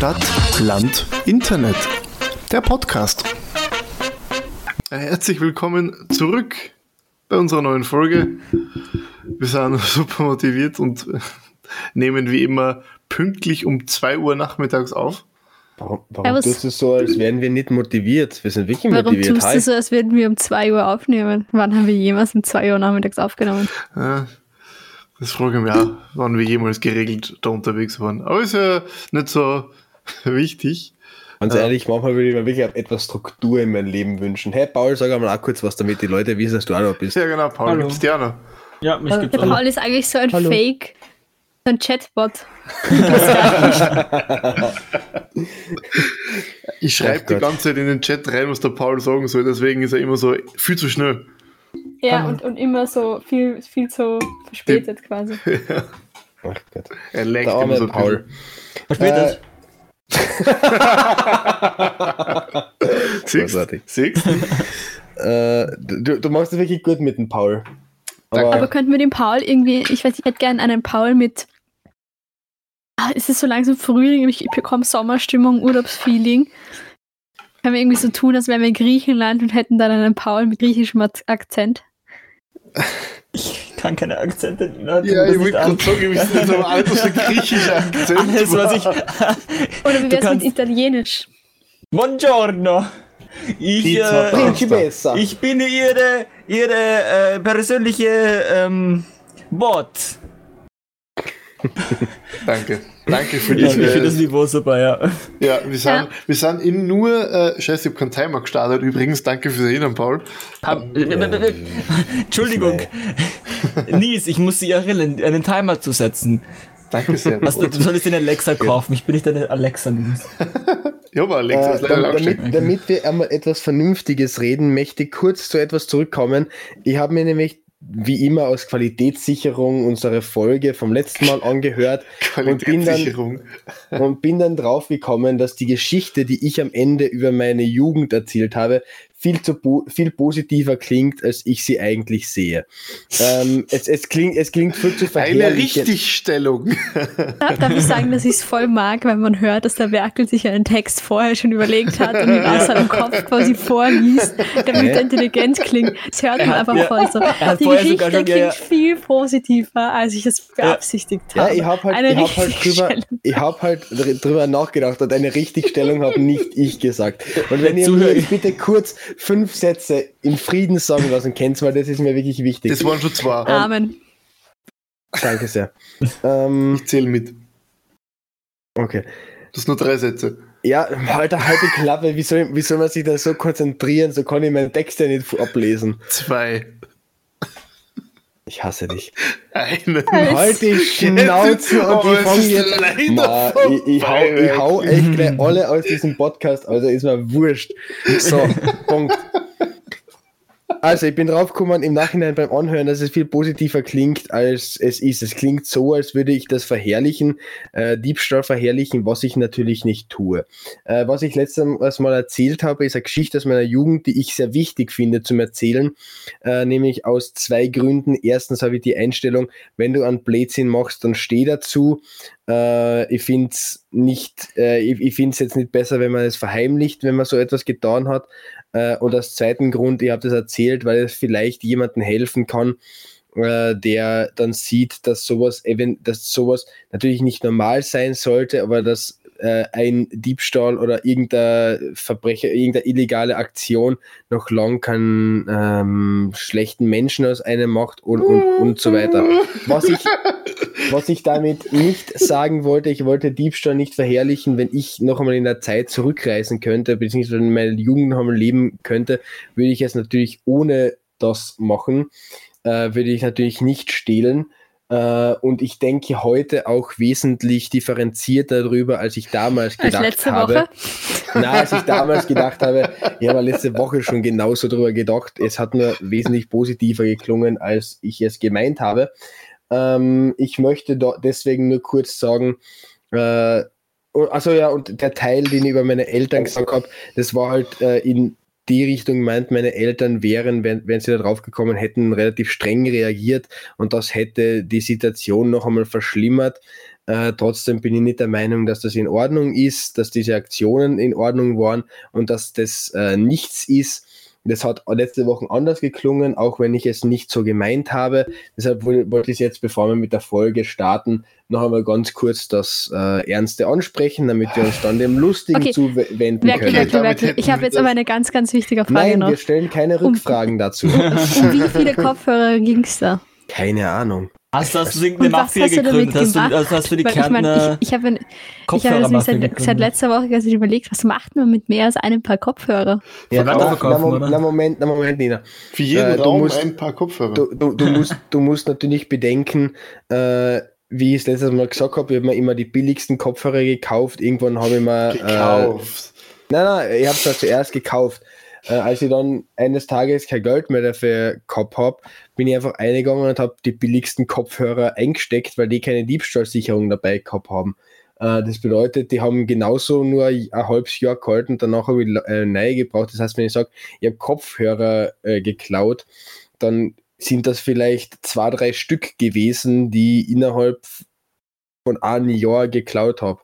Stadt, Land, Internet. Der Podcast. Herzlich willkommen zurück bei unserer neuen Folge. Wir sind super motiviert und nehmen wie immer pünktlich um 2 Uhr nachmittags auf. Warum, warum tust du so, als wären wir nicht motiviert? Wir sind wirklich warum motiviert. Warum tust du so, als würden wir um 2 Uhr aufnehmen? Wann haben wir jemals um 2 Uhr nachmittags aufgenommen? Ja, das frage ich mich auch, wann wir jemals geregelt da unterwegs waren. Aber ist ja nicht so wichtig. Ganz ja. ehrlich, manchmal würde ich mir wirklich etwas Struktur in mein Leben wünschen. Hey Paul, sag einmal auch kurz was, damit die Leute wissen, dass du auch noch bist. Ja genau, Paul, Hallo. gibt's dir auch noch. Ja, mich gibt's auch Paul ist eigentlich so ein Hallo. Fake, so ein Chatbot. ich schreibe die ganze Zeit in den Chat rein, was der Paul sagen soll, deswegen ist er immer so viel zu schnell. Ja, und, und immer so viel, viel zu verspätet quasi. Ja. Ach Gott. Er leckt immer so Paul. Verspätet. Siehst Siehst äh, du, du machst es wirklich gut mit dem Paul. Aber, Aber könnten wir den Paul irgendwie, ich weiß, ich hätte gerne einen Paul mit. Ah, es ist so langsam Frühling, ich bekomme Sommerstimmung, Urlaubsfeeling. Können wir irgendwie so tun, als wären wir in Griechenland und hätten dann einen Paul mit griechischem Akzent? Ich kann keine Akzente. Ja, ich wollte gerade sagen, ich bin so alt, ein griechischer Akzent Alles, was ich. Oder wie wäre es mit Italienisch? Buongiorno! Ich, äh, ich bin Ihre, ihre äh, persönliche ähm, Bot. Danke. Danke für die. Ich finde das Niveau super, ja. Ja, wir sind, ja. Wir sind in nur. Äh, Scheiße, ich habe keinen Timer gestartet. Übrigens, danke fürs Erinnern, Paul. Hab, äh, Entschuldigung. Nies, ich muss Sie erinnern, einen Timer zu setzen. Danke sehr. Also, du solltest den Alexa kaufen. Ich bin nicht deine Alexa. ja, aber Alexa äh, damit, damit wir einmal etwas Vernünftiges reden, möchte ich kurz zu etwas zurückkommen. Ich habe mir nämlich wie immer aus Qualitätssicherung unsere Folge vom letzten Mal angehört und bin, dann, und bin dann drauf gekommen, dass die Geschichte, die ich am Ende über meine Jugend erzählt habe, viel zu viel positiver klingt, als ich sie eigentlich sehe. Ähm, es, es, klingt, es klingt viel zu. Eine Richtigstellung. Darf ich sagen, dass ich es voll mag, wenn man hört, dass der Werkel sich einen Text vorher schon überlegt hat und ihn aus seinem Kopf quasi vorliest, damit er intelligent klingt. Es hört man einfach ja, voll so. Die Geschichte klingt ja, viel positiver, als ich es beabsichtigt ja, habe. Ja, ich habe halt, ich hab halt, drüber, ich hab halt drüber nachgedacht und eine Richtigstellung habe nicht ich gesagt. Und wenn ihr mir bitte kurz fünf Sätze in Frieden sagen lassen kennst, weil das ist mir wirklich wichtig. Das waren schon zwei. Amen. Danke sehr. ähm, ich zähle mit. Okay. Das sind nur drei Sätze. Ja, halt eine halbe Klappe. Wie soll, wie soll man sich da so konzentrieren? So kann ich meinen Text ja nicht ablesen. Zwei. Ich hasse dich. Eine. Halt die Schnauze und oh, die fangen jetzt. Ma, ich, ich, hau, ich hau echt gleich alle aus diesem Podcast, also ist mir wurscht. So, Punkt. Also, ich bin draufgekommen im Nachhinein beim Anhören, dass es viel positiver klingt, als es ist. Es klingt so, als würde ich das verherrlichen, äh, Diebstahl verherrlichen, was ich natürlich nicht tue. Äh, was ich letztes Mal erzählt habe, ist eine Geschichte aus meiner Jugend, die ich sehr wichtig finde zum Erzählen, äh, nämlich aus zwei Gründen. Erstens habe ich die Einstellung, wenn du einen Blödsinn machst, dann steh dazu. Äh, ich finde es nicht, äh, ich, ich finde es jetzt nicht besser, wenn man es verheimlicht, wenn man so etwas getan hat. Äh, und als zweiten Grund, ich habe das erzählt, weil es vielleicht jemandem helfen kann, äh, der dann sieht, dass sowas, dass sowas natürlich nicht normal sein sollte, aber dass äh, ein Diebstahl oder irgendein Verbrecher, irgendeine illegale Aktion noch lang keinen ähm, schlechten Menschen aus einem macht und, und, und so weiter. Was ich, was ich damit nicht sagen wollte, ich wollte Diebstahl nicht verherrlichen, wenn ich noch einmal in der Zeit zurückreisen könnte, beziehungsweise in meiner Jugend noch einmal leben könnte, würde ich es natürlich ohne das machen, äh, würde ich natürlich nicht stehlen äh, und ich denke heute auch wesentlich differenzierter darüber, als ich damals gedacht als letzte habe. Woche? Na, als ich damals gedacht habe, ich habe letzte Woche schon genauso darüber gedacht. Es hat nur wesentlich positiver geklungen, als ich es gemeint habe. Ähm, ich möchte deswegen nur kurz sagen, äh, also ja, und der Teil, den ich über meine Eltern gesagt habe, das war halt äh, in die Richtung meint, meine Eltern wären, wenn, wenn sie da drauf gekommen hätten, relativ streng reagiert und das hätte die Situation noch einmal verschlimmert. Äh, trotzdem bin ich nicht der Meinung, dass das in Ordnung ist, dass diese Aktionen in Ordnung waren und dass das äh, nichts ist. Das hat letzte Woche anders geklungen, auch wenn ich es nicht so gemeint habe. Deshalb wollte ich jetzt, bevor wir mit der Folge starten, noch einmal ganz kurz das äh, Ernste ansprechen, damit wir uns dann dem Lustigen okay. zuwenden Werkel, können. Werkel, Werkel. Ich habe jetzt aber eine ganz, ganz wichtige Frage Nein, noch. wir stellen keine Rückfragen um, dazu. Um wie viele Kopfhörer ging es da? Keine Ahnung. Hast, hast du eine Mafia gegründet? Hast du, also hast du die Kärntner Ich, mein, ich, ich habe hab seit, seit, letzter Woche also überlegt, was macht man mit mehr als einem Paar Kopfhörer? Ja, auch, na, na, Moment, na Moment, Nina. Für jeden äh, Raum musst, ein Paar Kopfhörer. Du, du, du, musst, du musst natürlich bedenken, äh, wie ich es letztes Mal gesagt habe, ich habe mir immer die billigsten Kopfhörer gekauft. Irgendwann habe ich mir... Gekauft? Äh, nein, nein, ich habe es zuerst gekauft. Äh, als ich dann eines Tages kein Geld mehr dafür gehabt habe, bin ich einfach eingegangen und habe die billigsten Kopfhörer eingesteckt, weil die keine Diebstahlsicherung dabei gehabt haben. Äh, das bedeutet, die haben genauso nur ein halbes Jahr gehalten, danach habe ich äh, neue gebraucht. Das heißt, wenn ich sage, ich habe Kopfhörer äh, geklaut, dann sind das vielleicht zwei, drei Stück gewesen, die innerhalb von einem Jahr geklaut habe.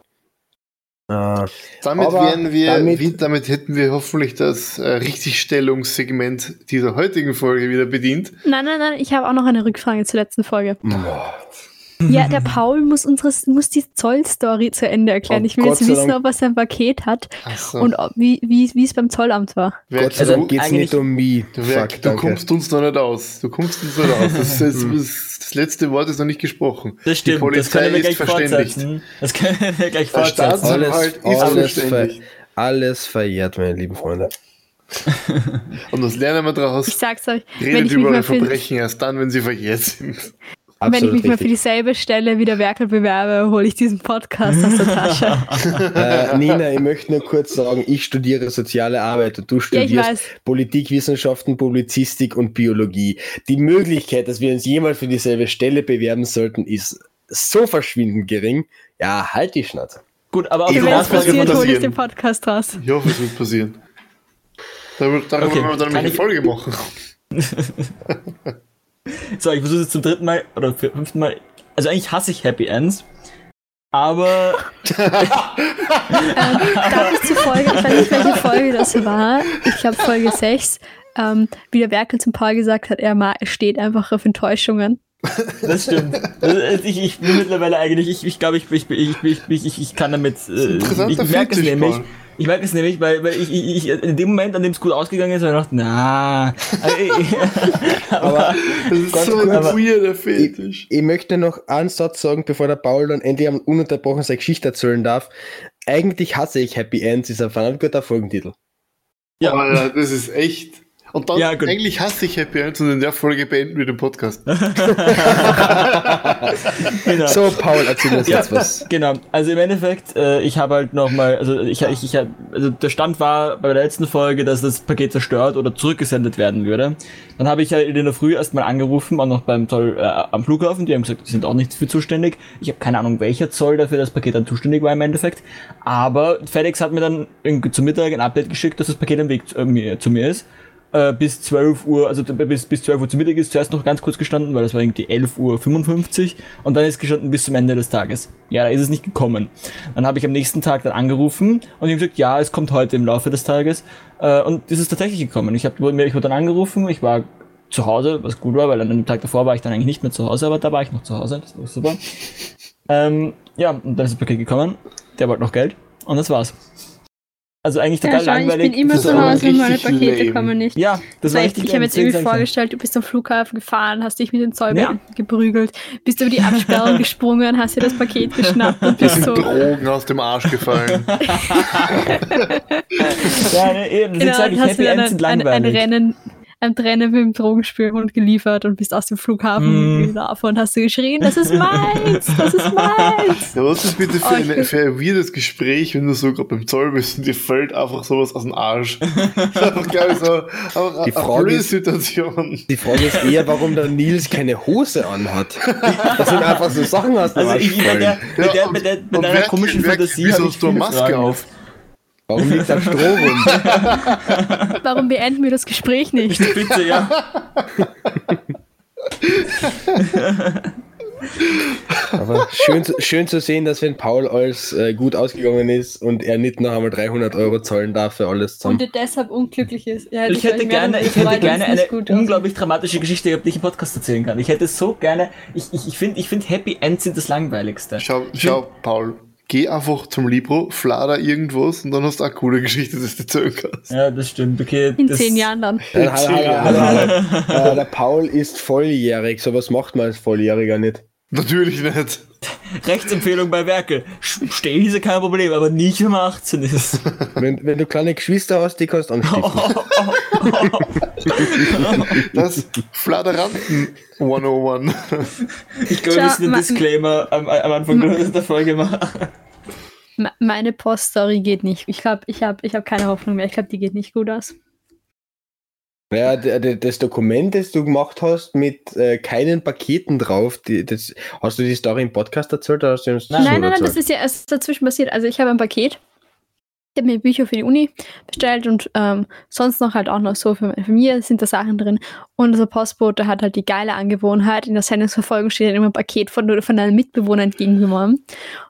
Äh, damit wären wir, damit, wie, damit, hätten wir hoffentlich das äh, Richtigstellungssegment dieser heutigen Folge wieder bedient. Nein, nein, nein, ich habe auch noch eine Rückfrage zur letzten Folge. Oh. Ja, der Paul muss, unseres, muss die Zollstory zu Ende erklären. Oh, ich will Gott jetzt wissen, ob er sein Paket hat so. und ob, wie, wie, wie es beim Zollamt war. Gott sei Dank geht es nicht um mich. Du, Fuck, du kommst uns noch nicht aus. Du kommst uns nicht aus. Das, das, das, das letzte Wort ist noch nicht gesprochen. Das stimmt. Die Polizei das ist verständigt. Das können wir gleich fortsetzen. Alles, alles, ver alles verjährt, meine lieben Freunde. und das lernen wir daraus. Ich sag's euch. Redet über eure Verbrechen erst dann, wenn sie verjährt sind. Absolut Wenn ich mich richtig. mal für dieselbe Stelle wie der Werkel bewerbe, hole ich diesen Podcast aus der Tasche. äh, Nina, ich möchte nur kurz sagen, ich studiere soziale Arbeit und du studierst ja, Politikwissenschaften, Publizistik und Biologie. Die Möglichkeit, dass wir uns jemals für dieselbe Stelle bewerben sollten, ist so verschwindend gering. Ja, halt die Schnauze. Gut, aber auf Wenn es passiert, hole ich den Podcast raus. Ich hoffe, es wird passieren. Darüber, darüber okay. wollen wir dann eine Folge machen. So, ich versuche es zum dritten Mal oder fünften Mal. Also eigentlich hasse ich Happy Ends. Aber. ähm, darf ich zur Folge, ich weiß nicht, welche Folge das war. Ich glaube Folge 6. Ähm, wie der Werkel zum Paul gesagt hat, er steht einfach auf Enttäuschungen. Das stimmt. Also, ich, ich bin mittlerweile eigentlich, ich, ich glaube, ich, ich, ich, ich, ich, ich kann damit. Äh, ich merke es nämlich. Mal. Ich merke es nämlich, weil, weil ich, ich, ich, in dem Moment, an dem es gut ausgegangen ist, habe ich gedacht, na. aber das ist so ein weirder Fetisch. Ich, ich, möchte noch einen Satz sagen, bevor der Paul dann endlich ununterbrochen seine Geschichte erzählen darf. Eigentlich hasse ich Happy Ends, ist ein verdammt guter Folgentitel. Ja, aber das ist echt. Und dann, ja, eigentlich hasse ich Happy Ends und in der Folge beenden wir den Podcast. genau. So, Paul, erzähl uns ja, jetzt was. Genau, also im Endeffekt, äh, ich habe halt nochmal, also ich, ich, ich also der Stand war bei der letzten Folge, dass das Paket zerstört oder zurückgesendet werden würde. Dann habe ich halt in der Früh erstmal angerufen, auch noch beim Zoll äh, am Flughafen, die haben gesagt, die sind auch nicht für zuständig. Ich habe keine Ahnung, welcher Zoll dafür das Paket dann zuständig war im Endeffekt. Aber FedEx hat mir dann zum Mittag ein Update geschickt, dass das Paket am Weg zu, äh, zu mir ist äh, bis 12 Uhr, also bis, bis 12 Uhr zu Mittag ist zuerst noch ganz kurz gestanden, weil das war irgendwie 11 Uhr 55 und dann ist gestanden bis zum Ende des Tages. Ja, da ist es nicht gekommen. Dann habe ich am nächsten Tag dann angerufen und ich gesagt, ja, es kommt heute im Laufe des Tages äh, und es ist tatsächlich gekommen. Ich, hab, ich wurde dann angerufen, ich war zu Hause, was gut war, weil an dem Tag davor war ich dann eigentlich nicht mehr zu Hause, aber da war ich noch zu Hause, das war super. Ähm, ja, und dann ist das Paket gekommen, der wollte noch Geld und das war's. Also eigentlich total ja, langweilig. Ich bin immer zu Hause und meine Pakete lame. kommen nicht. Ja, das war richtig. Ich habe jetzt irgendwie vorgestellt, du bist zum Flughafen gefahren, hast dich mit den Zollbeamten nee. geprügelt, bist über die Absperrung gesprungen, hast dir das Paket geschnappt und bist so. Drogen aus dem Arsch gefallen. ja, ne, eben. Genau, sag ich, Happy Ends sind langweilig. Ein, ein Rennen ein Trainer mit dem Drogenspürhund geliefert und bist aus dem Flughafen mm. und hast du geschrien, das ist meins, das ist meins. Ja, was ist bitte für, oh, eine, für ein weirdes Gespräch, wenn du so gerade beim Zoll bist und dir fällt einfach sowas aus dem Arsch. einfach, glaube ich, so einfach die Frage eine ist, Situation. Die Frage ist eher, warum der Nils keine Hose anhat. Das sind einfach so Sachen aus dem also Arsch ich, mit, der, mit, der, mit, der, mit einer komischen Fantasie. Wieso hast du eine Maske Fragen. auf? Warum liegt da Stroh rum? Warum beenden wir das Gespräch nicht? Bitte, ja. Aber schön, schön zu sehen, dass wenn Paul alles äh, gut ausgegangen ist und er nicht noch einmal 300 Euro zahlen darf für alles zusammen. Und er deshalb unglücklich ist. Ja, ich, hätte gerne, ich hätte gerne eine unglaublich dramatische Geschichte gehabt, die ich im Podcast erzählen kann. Ich hätte so gerne, ich, ich, ich finde ich find Happy Ends sind das langweiligste. Schau, schau Paul, geh einfach zum Libro, flader irgendwas und dann hast du eine coole Geschichte, dass du erzählen kannst. Ja, das stimmt. Okay, In das zehn Jahren dann. In zehn Jahren. der Paul ist volljährig, sowas macht man als Volljähriger nicht. Natürlich nicht. Rechtsempfehlung bei Werke. Stehse kein Problem, aber nicht, wenn man 18 ist. Wenn, wenn du kleine Geschwister hast, die kannst du anstiften. das Fladeranten 101. Ich glaube, wir müssen einen Disclaimer am, am Anfang der Folge machen. Meine Poststory geht nicht. Ich glaube, ich habe ich hab keine Hoffnung mehr. Ich glaube, die geht nicht gut aus. Ja, das Dokument, das du gemacht hast mit äh, keinen Paketen drauf, die, das, hast du die Story im Podcast erzählt oder hast du uns Nein, nein, nein, das ist ja erst dazwischen passiert. Also ich habe ein Paket ich habe mir Bücher für die Uni bestellt und ähm, sonst noch halt auch noch so für meine Familie sind da Sachen drin. Und unser Postbote hat halt die geile Angewohnheit, in der Sendungsverfolgung steht halt immer ein Paket von, von einem Mitbewohner entgegengenommen.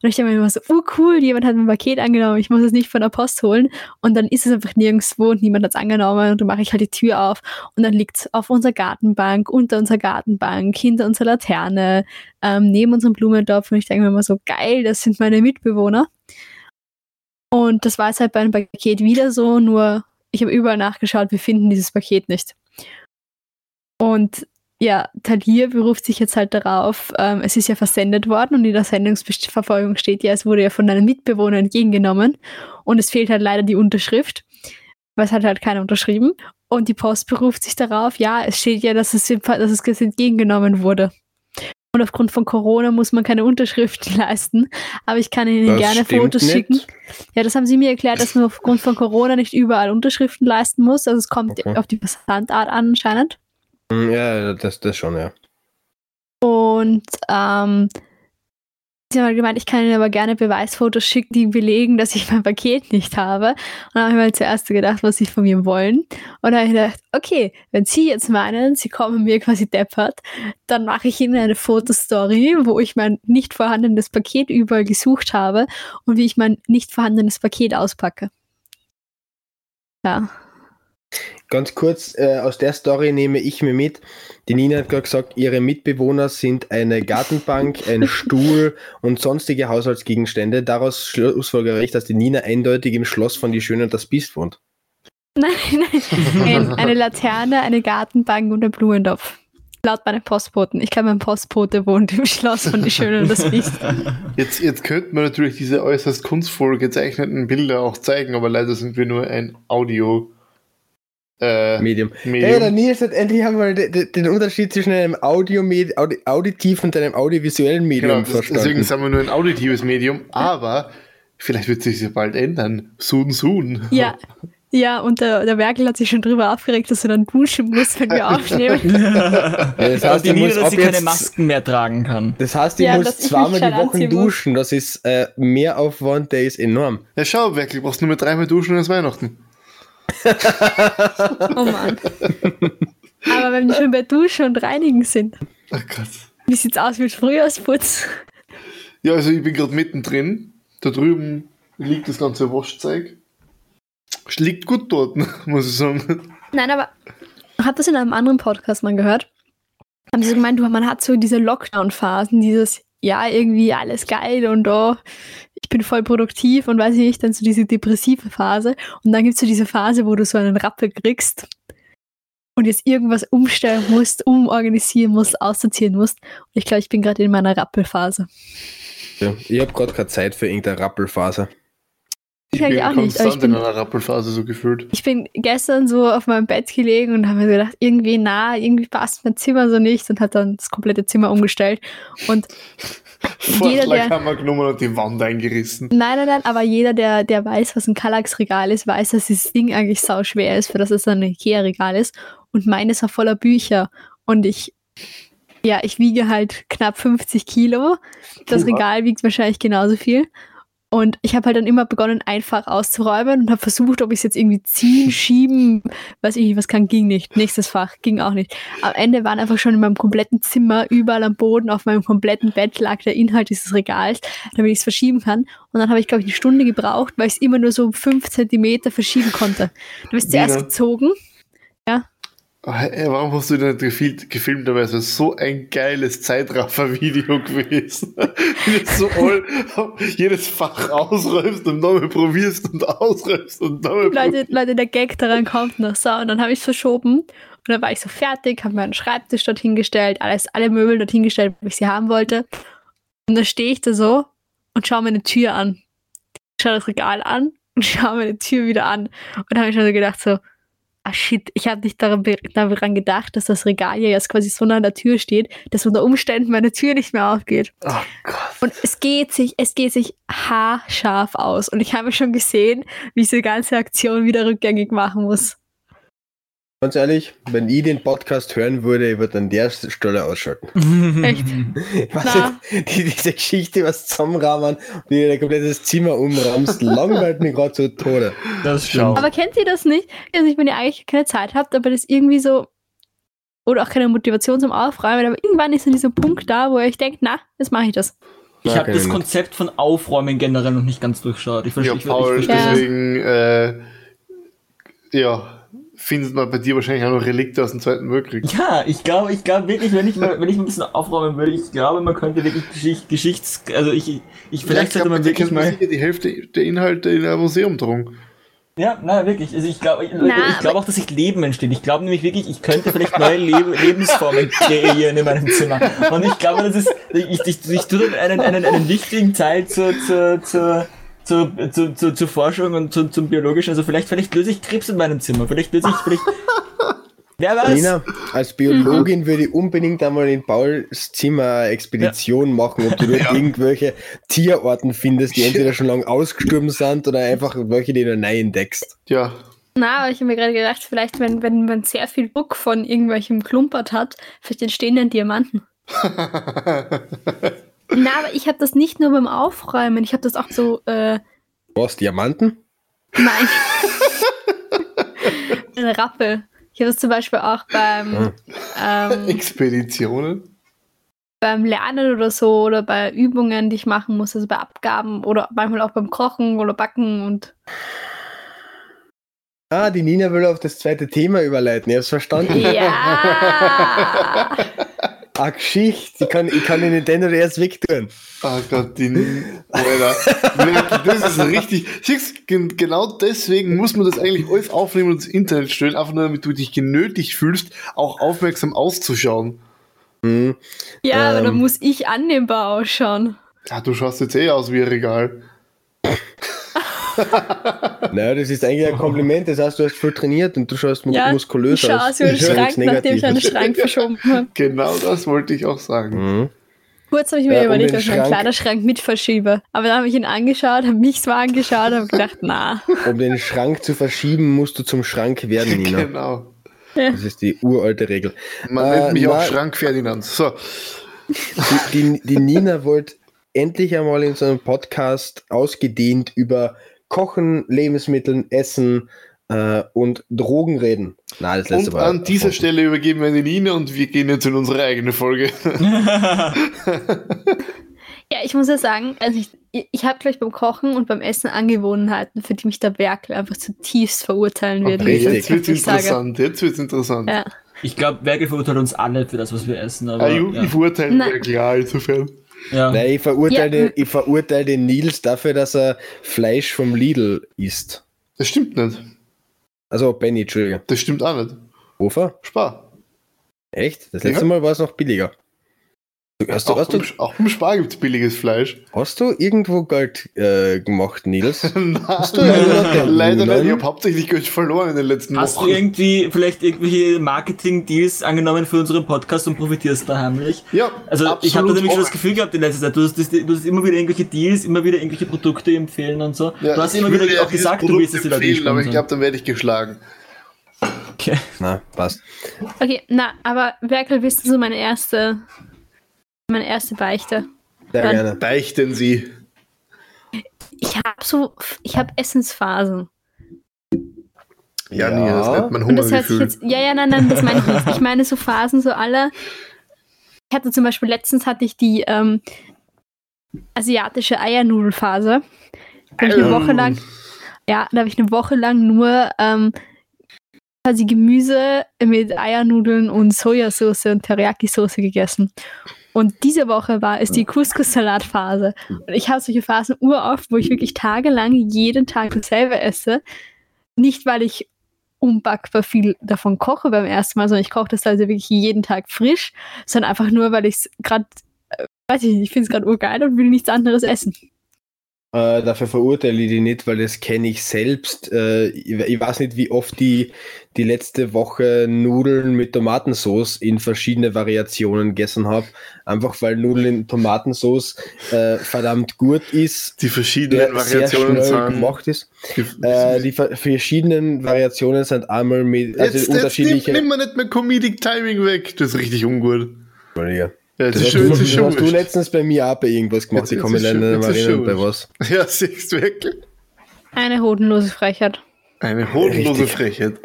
Und ich denke mir immer so, oh cool, jemand hat ein Paket angenommen, ich muss es nicht von der Post holen. Und dann ist es einfach nirgendwo und niemand hat es angenommen und dann mache ich halt die Tür auf und dann liegt es auf unserer Gartenbank, unter unserer Gartenbank, hinter unserer Laterne, ähm, neben unserem Blumentopf und ich denke mir immer so, geil, das sind meine Mitbewohner. Und das war jetzt halt bei einem Paket wieder so, nur ich habe überall nachgeschaut, wir finden dieses Paket nicht. Und ja, Talir beruft sich jetzt halt darauf, ähm, es ist ja versendet worden und in der Sendungsverfolgung steht ja, es wurde ja von einem Mitbewohner entgegengenommen und es fehlt halt leider die Unterschrift, weil es hat halt keiner unterschrieben. Und die Post beruft sich darauf, ja, es steht ja, dass es, dass es entgegengenommen wurde. Und aufgrund von Corona muss man keine Unterschriften leisten. Aber ich kann Ihnen das gerne Fotos nicht. schicken. Ja, das haben Sie mir erklärt, dass man aufgrund von Corona nicht überall Unterschriften leisten muss. Also es kommt okay. auf die Versandart an anscheinend. Hm, ja, das, das schon, ja. Und ähm, Sie haben halt gemeint, ich kann Ihnen aber gerne Beweisfotos schicken, die belegen, dass ich mein Paket nicht habe. Und dann habe ich mir zuerst gedacht, was Sie von mir wollen. Und dann habe ich gedacht, okay, wenn Sie jetzt meinen, Sie kommen mir quasi deppert, dann mache ich Ihnen eine Fotostory, wo ich mein nicht vorhandenes Paket überall gesucht habe und wie ich mein nicht vorhandenes Paket auspacke. Ja. Ganz kurz, äh, aus der Story nehme ich mir mit. Die Nina hat gerade gesagt, ihre Mitbewohner sind eine Gartenbank, ein Stuhl und sonstige Haushaltsgegenstände. Daraus schlussfolgere ich, dass die Nina eindeutig im Schloss von Die Schöne und das Biest wohnt. Nein, nein. eine Laterne, eine Gartenbank und ein Blumentopf. Laut meinem Postboten. Ich glaube, mein Postbote wohnt im Schloss von Die Schöne und das Biest. Jetzt, jetzt könnte man natürlich diese äußerst kunstvoll gezeichneten Bilder auch zeigen, aber leider sind wir nur ein Audio- äh, Medium. Medium. Hey, der Nils hat endlich einmal den, den Unterschied zwischen einem Audio Audi Auditiv und einem audiovisuellen Medium genau, verstanden. Deswegen sagen wir nur ein auditives Medium, aber vielleicht wird sich das ja bald ändern. Soon, soon. Ja. Ja, und der, der Werkel hat sich schon drüber aufgeregt, dass er dann duschen muss, wenn wir aufnehmen. ja, das heißt, die Nieder, dass sie keine Masken mehr tragen kann. Das heißt, ich ja, muss zweimal die Woche duschen. Das ist äh, mehr Aufwand, der ist enorm. Ja, schau, Werkel, brauchst nur mit dreimal duschen als Weihnachten oh Mann. Aber wenn wir schon bei Duschen und Reinigen sind. Oh Gott. Wie sieht's aus mit Frühjahrsputz? Ja, also ich bin gerade mittendrin. Da drüben liegt das ganze Waschzeug. Es liegt gut dort, muss ich sagen. Nein, aber hat das in einem anderen Podcast mal gehört? Haben sie so gemeint, man hat so diese Lockdown-Phasen, dieses, ja, irgendwie alles geil und da, oh, ich bin voll produktiv und weiß ich nicht, dann so diese depressive Phase. Und dann gibt es so diese Phase, wo du so einen Rappel kriegst und jetzt irgendwas umstellen musst, umorganisieren musst, aussortieren musst. Und ich glaube, ich bin gerade in meiner Rappelphase. Ja, ich habe gerade keine Zeit für irgendeine Rappelphase. Ich, ich bin auch nicht, ich bin, in einer Rappelphase so gefühlt. Ich bin gestern so auf meinem Bett gelegen und habe mir gedacht, irgendwie na, irgendwie passt mein Zimmer so nicht und hat dann das komplette Zimmer umgestellt. Und Vorschlag haben wir genommen und die Wand eingerissen. Nein, nein, nein, aber jeder, der, der weiß, was ein Kallax-Regal ist, weiß, dass das Ding eigentlich sau schwer ist, für das es ein Ikea-Regal ist. Und meines war voller Bücher. Und ich, ja, ich wiege halt knapp 50 Kilo. Das Regal wiegt wahrscheinlich genauso viel. Und ich habe halt dann immer begonnen, einfach auszuräumen und habe versucht, ob ich es jetzt irgendwie ziehen, schieben, weiß ich nicht, was kann, ging nicht. Nächstes Fach, ging auch nicht. Am Ende waren einfach schon in meinem kompletten Zimmer, überall am Boden, auf meinem kompletten Bett lag der Inhalt dieses Regals, damit ich es verschieben kann. Und dann habe ich, glaube ich, eine Stunde gebraucht, weil ich es immer nur so fünf Zentimeter verschieben konnte. Du bist zuerst gezogen. Hey, warum hast du denn gefilmt, gefilmt dabei? Das ist so ein geiles Zeitraffer-Video gewesen. so all, jedes Fach ausräumst und nochmal probierst und ausräumst und nochmal Leute, Leute, der Gag daran kommt noch so. Und dann habe ich es verschoben und dann war ich so fertig, habe meinen Schreibtisch dorthin gestellt, alles, alle Möbel dorthin gestellt, wie ich sie haben wollte. Und dann stehe ich da so und schaue meine Tür an. Schaue das Regal an und schaue meine Tür wieder an. Und dann habe ich schon so gedacht so, ah shit, ich habe nicht daran, daran, gedacht, dass das Regal ja jetzt quasi so nah an der Tür steht, dass unter Umständen meine Tür nicht mehr aufgeht. Oh Gott. Und es geht sich, es geht sich haarscharf aus. Und ich habe schon gesehen, wie ich diese ganze Aktion wieder rückgängig machen muss. Ganz ehrlich, wenn ich den Podcast hören würde, ich würde an der Stelle ausschalten. Echt? Was die, diese Geschichte was zusammenrahmen, wie dein komplettes Zimmer umrahmst, langweilt mich gerade zu Tode. Das stimmt. Aber kennt ihr das nicht? Also ich, wenn ihr eigentlich keine Zeit habt, aber das irgendwie so oder auch keine Motivation zum Aufräumen, aber irgendwann ist so dieser Punkt da, wo ihr euch denkt, na, jetzt mache ich das. Ich habe das Konzept von Aufräumen generell noch nicht ganz durchschaut. Ich verstehe, ja, Paul, ich, ich deswegen, äh, ja, findet man bei dir wahrscheinlich auch noch Relikte aus dem Zweiten Weltkrieg. Ja, ich glaube, ich glaube wirklich, wenn ich mal, wenn ich ein bisschen aufräumen würde, ich glaube, man könnte wirklich Geschicht, Geschichts, also ich, ich vielleicht sollte man wirklich mal die Hälfte der Inhalte in einem Museum drum. Ja, na wirklich. Also ich glaube ich, ich glaube auch, dass sich Leben entsteht. Ich glaube nämlich wirklich, ich könnte vielleicht neue Leb Lebensformen kreieren in meinem Zimmer. Und ich glaube, das ist, ich, ich, ich tue dann einen, einen, einen wichtigen Teil zur, zur, zur zu, zu, zu, zur Forschung und zu, zum Biologischen. Also vielleicht, vielleicht löse ich Krebs in meinem Zimmer. Vielleicht löse ich, vielleicht. Wer weiß? Nina, als Biologin mhm. würde ich unbedingt einmal in Pauls Zimmer Expedition ja. machen, ob du dort ja. irgendwelche Tierarten findest, die entweder schon lange ausgestorben sind oder einfach welche, die du neu entdeckst. Ja. Na, aber ich habe mir gerade gedacht, vielleicht, wenn, wenn man sehr viel Druck von irgendwelchem Klumpert hat, vielleicht entstehen dann Diamanten. Na, aber ich habe das nicht nur beim Aufräumen, ich habe das auch so. Äh, Was, Diamanten? Nein. Ein Rappel. Ich habe das zum Beispiel auch beim. Ah. Ähm, Expeditionen? Beim Lernen oder so oder bei Übungen, die ich machen muss, also bei Abgaben oder manchmal auch beim Kochen oder Backen und. Ah, die Nina will auf das zweite Thema überleiten, ihr habt verstanden. Ja! Ah, Geschichte. Ich kann, ich kann den Nintendo erst wegtun. Ah Gott, die Alter. Das ist richtig. Siehst, genau deswegen muss man das eigentlich alles aufnehmen und ins Internet stellen, einfach nur damit du dich genötigt fühlst, auch aufmerksam auszuschauen. Mhm. Ja, ähm, aber dann muss ich annehmbar ausschauen. Ja, du schaust jetzt eh aus wie ein Regal. Naja, das ist eigentlich ein Kompliment. Das heißt, du hast viel trainiert und du schaust ja, muskulös ich aus. Ich schaue aus wie ein Schrank, nachdem ich einen Schrank verschoben habe. Genau das wollte ich auch sagen. Mhm. Kurz habe ich mir ja, überlegt, um ob ich meinen Kleiderschrank mit verschiebe. Aber dann habe ich ihn angeschaut, habe mich zwar angeschaut, habe gedacht, na. Um den Schrank zu verschieben, musst du zum Schrank werden, Nina. Genau. Ja. Das ist die uralte Regel. Man äh, nennt mich na, auch Schrank Ferdinand. So. Die, die, die Nina wollte endlich einmal in so einem Podcast ausgedehnt über Kochen, Lebensmitteln, Essen äh, und Drogen reden. Nein, das letzte und an dieser Stelle übergeben wir die Nina und wir gehen jetzt in unsere eigene Folge. ja, ich muss ja sagen, also ich, ich habe gleich beim Kochen und beim Essen Angewohnheiten, für die mich der Werkel einfach zutiefst verurteilen wird. Okay, jetzt wird es interessant, jetzt wird interessant. Ja. Ich glaube, Werkel verurteilt uns alle für das, was wir essen. Aber, ah, ja. Ich verurteile Werkel, ja, insofern. Ja. Nein, ich verurteile, ja. ich verurteile den Nils dafür, dass er Fleisch vom Lidl isst. Das stimmt nicht. Also Benny, Entschuldigung. Das stimmt auch nicht. Hofer? Spar. Echt? Das letzte ja. Mal war es noch billiger. Hast du, auch, hast du, auch beim Spar gibt es billiges Fleisch. Hast du irgendwo Geld äh, gemacht, Nils? Nein, hast du leider, leider nicht. Ich habe hauptsächlich Geld verloren in den letzten hast Wochen. Hast du irgendwie vielleicht irgendwelche Marketing-Deals angenommen für unseren Podcast und profitierst da heimlich? Ja. Also ich habe da nämlich schon das Gefühl gehabt in letzter Zeit, du hast, du hast immer wieder irgendwelche Deals, immer wieder irgendwelche Produkte empfehlen und so. Ja, du hast immer wieder auch gesagt, Produkt du willst es dir da Aber ich glaube, dann werde ich geschlagen. Okay. Na, passt. Okay, na, aber Werkel, bist du so meine erste meine erste Beichte. Sehr Dann, gerne. Beichten Sie. so, ich habe Essensphasen. Ja, ja. nee, das nennt man Hunger. das hört sich jetzt, ja, ja, nein, nein, das meine ich nicht. Ich meine so Phasen, so alle. Ich hatte zum Beispiel letztens hatte ich die ähm, asiatische Eiernudelphase. Da habe ich eine Woche lang, ja, da habe ich eine Woche lang nur ähm, quasi Gemüse mit Eiernudeln und Sojasauce und Teriyaki-Soße gegessen. Und diese Woche war es die Couscous-Salatphase. Und ich habe solche Phasen uroft, wo ich wirklich tagelang jeden Tag dasselbe esse. Nicht, weil ich unbackbar viel davon koche beim ersten Mal, sondern ich koche das also wirklich jeden Tag frisch, sondern einfach nur, weil ich es gerade, äh, weiß ich nicht, ich finde es gerade urgeil und will nichts anderes essen. Äh, dafür verurteile ich die nicht, weil das kenne ich selbst. Äh, ich, ich, weiß nicht, wie oft die, die letzte Woche Nudeln mit Tomatensauce in verschiedene Variationen gegessen habe. Einfach weil Nudeln in Tomatensauce äh, verdammt gut ist. Die verschiedenen Variationen sind gemacht ist. Die, äh, die verschiedenen Variationen sind einmal mit also jetzt, unterschiedliche. Jetzt nimm, nimm mal nicht mehr Comedic Timing weg, das ist richtig ungut. Ja. Ja, das, das ist schön, das ist hast du letztens bei mir auch bei irgendwas gemacht. ich kann mich leider nicht mehr erinnern, bei was. Ja, siehst du wirklich? Eine hodenlose Frechheit. Eine hodenlose Richtig. Frechheit.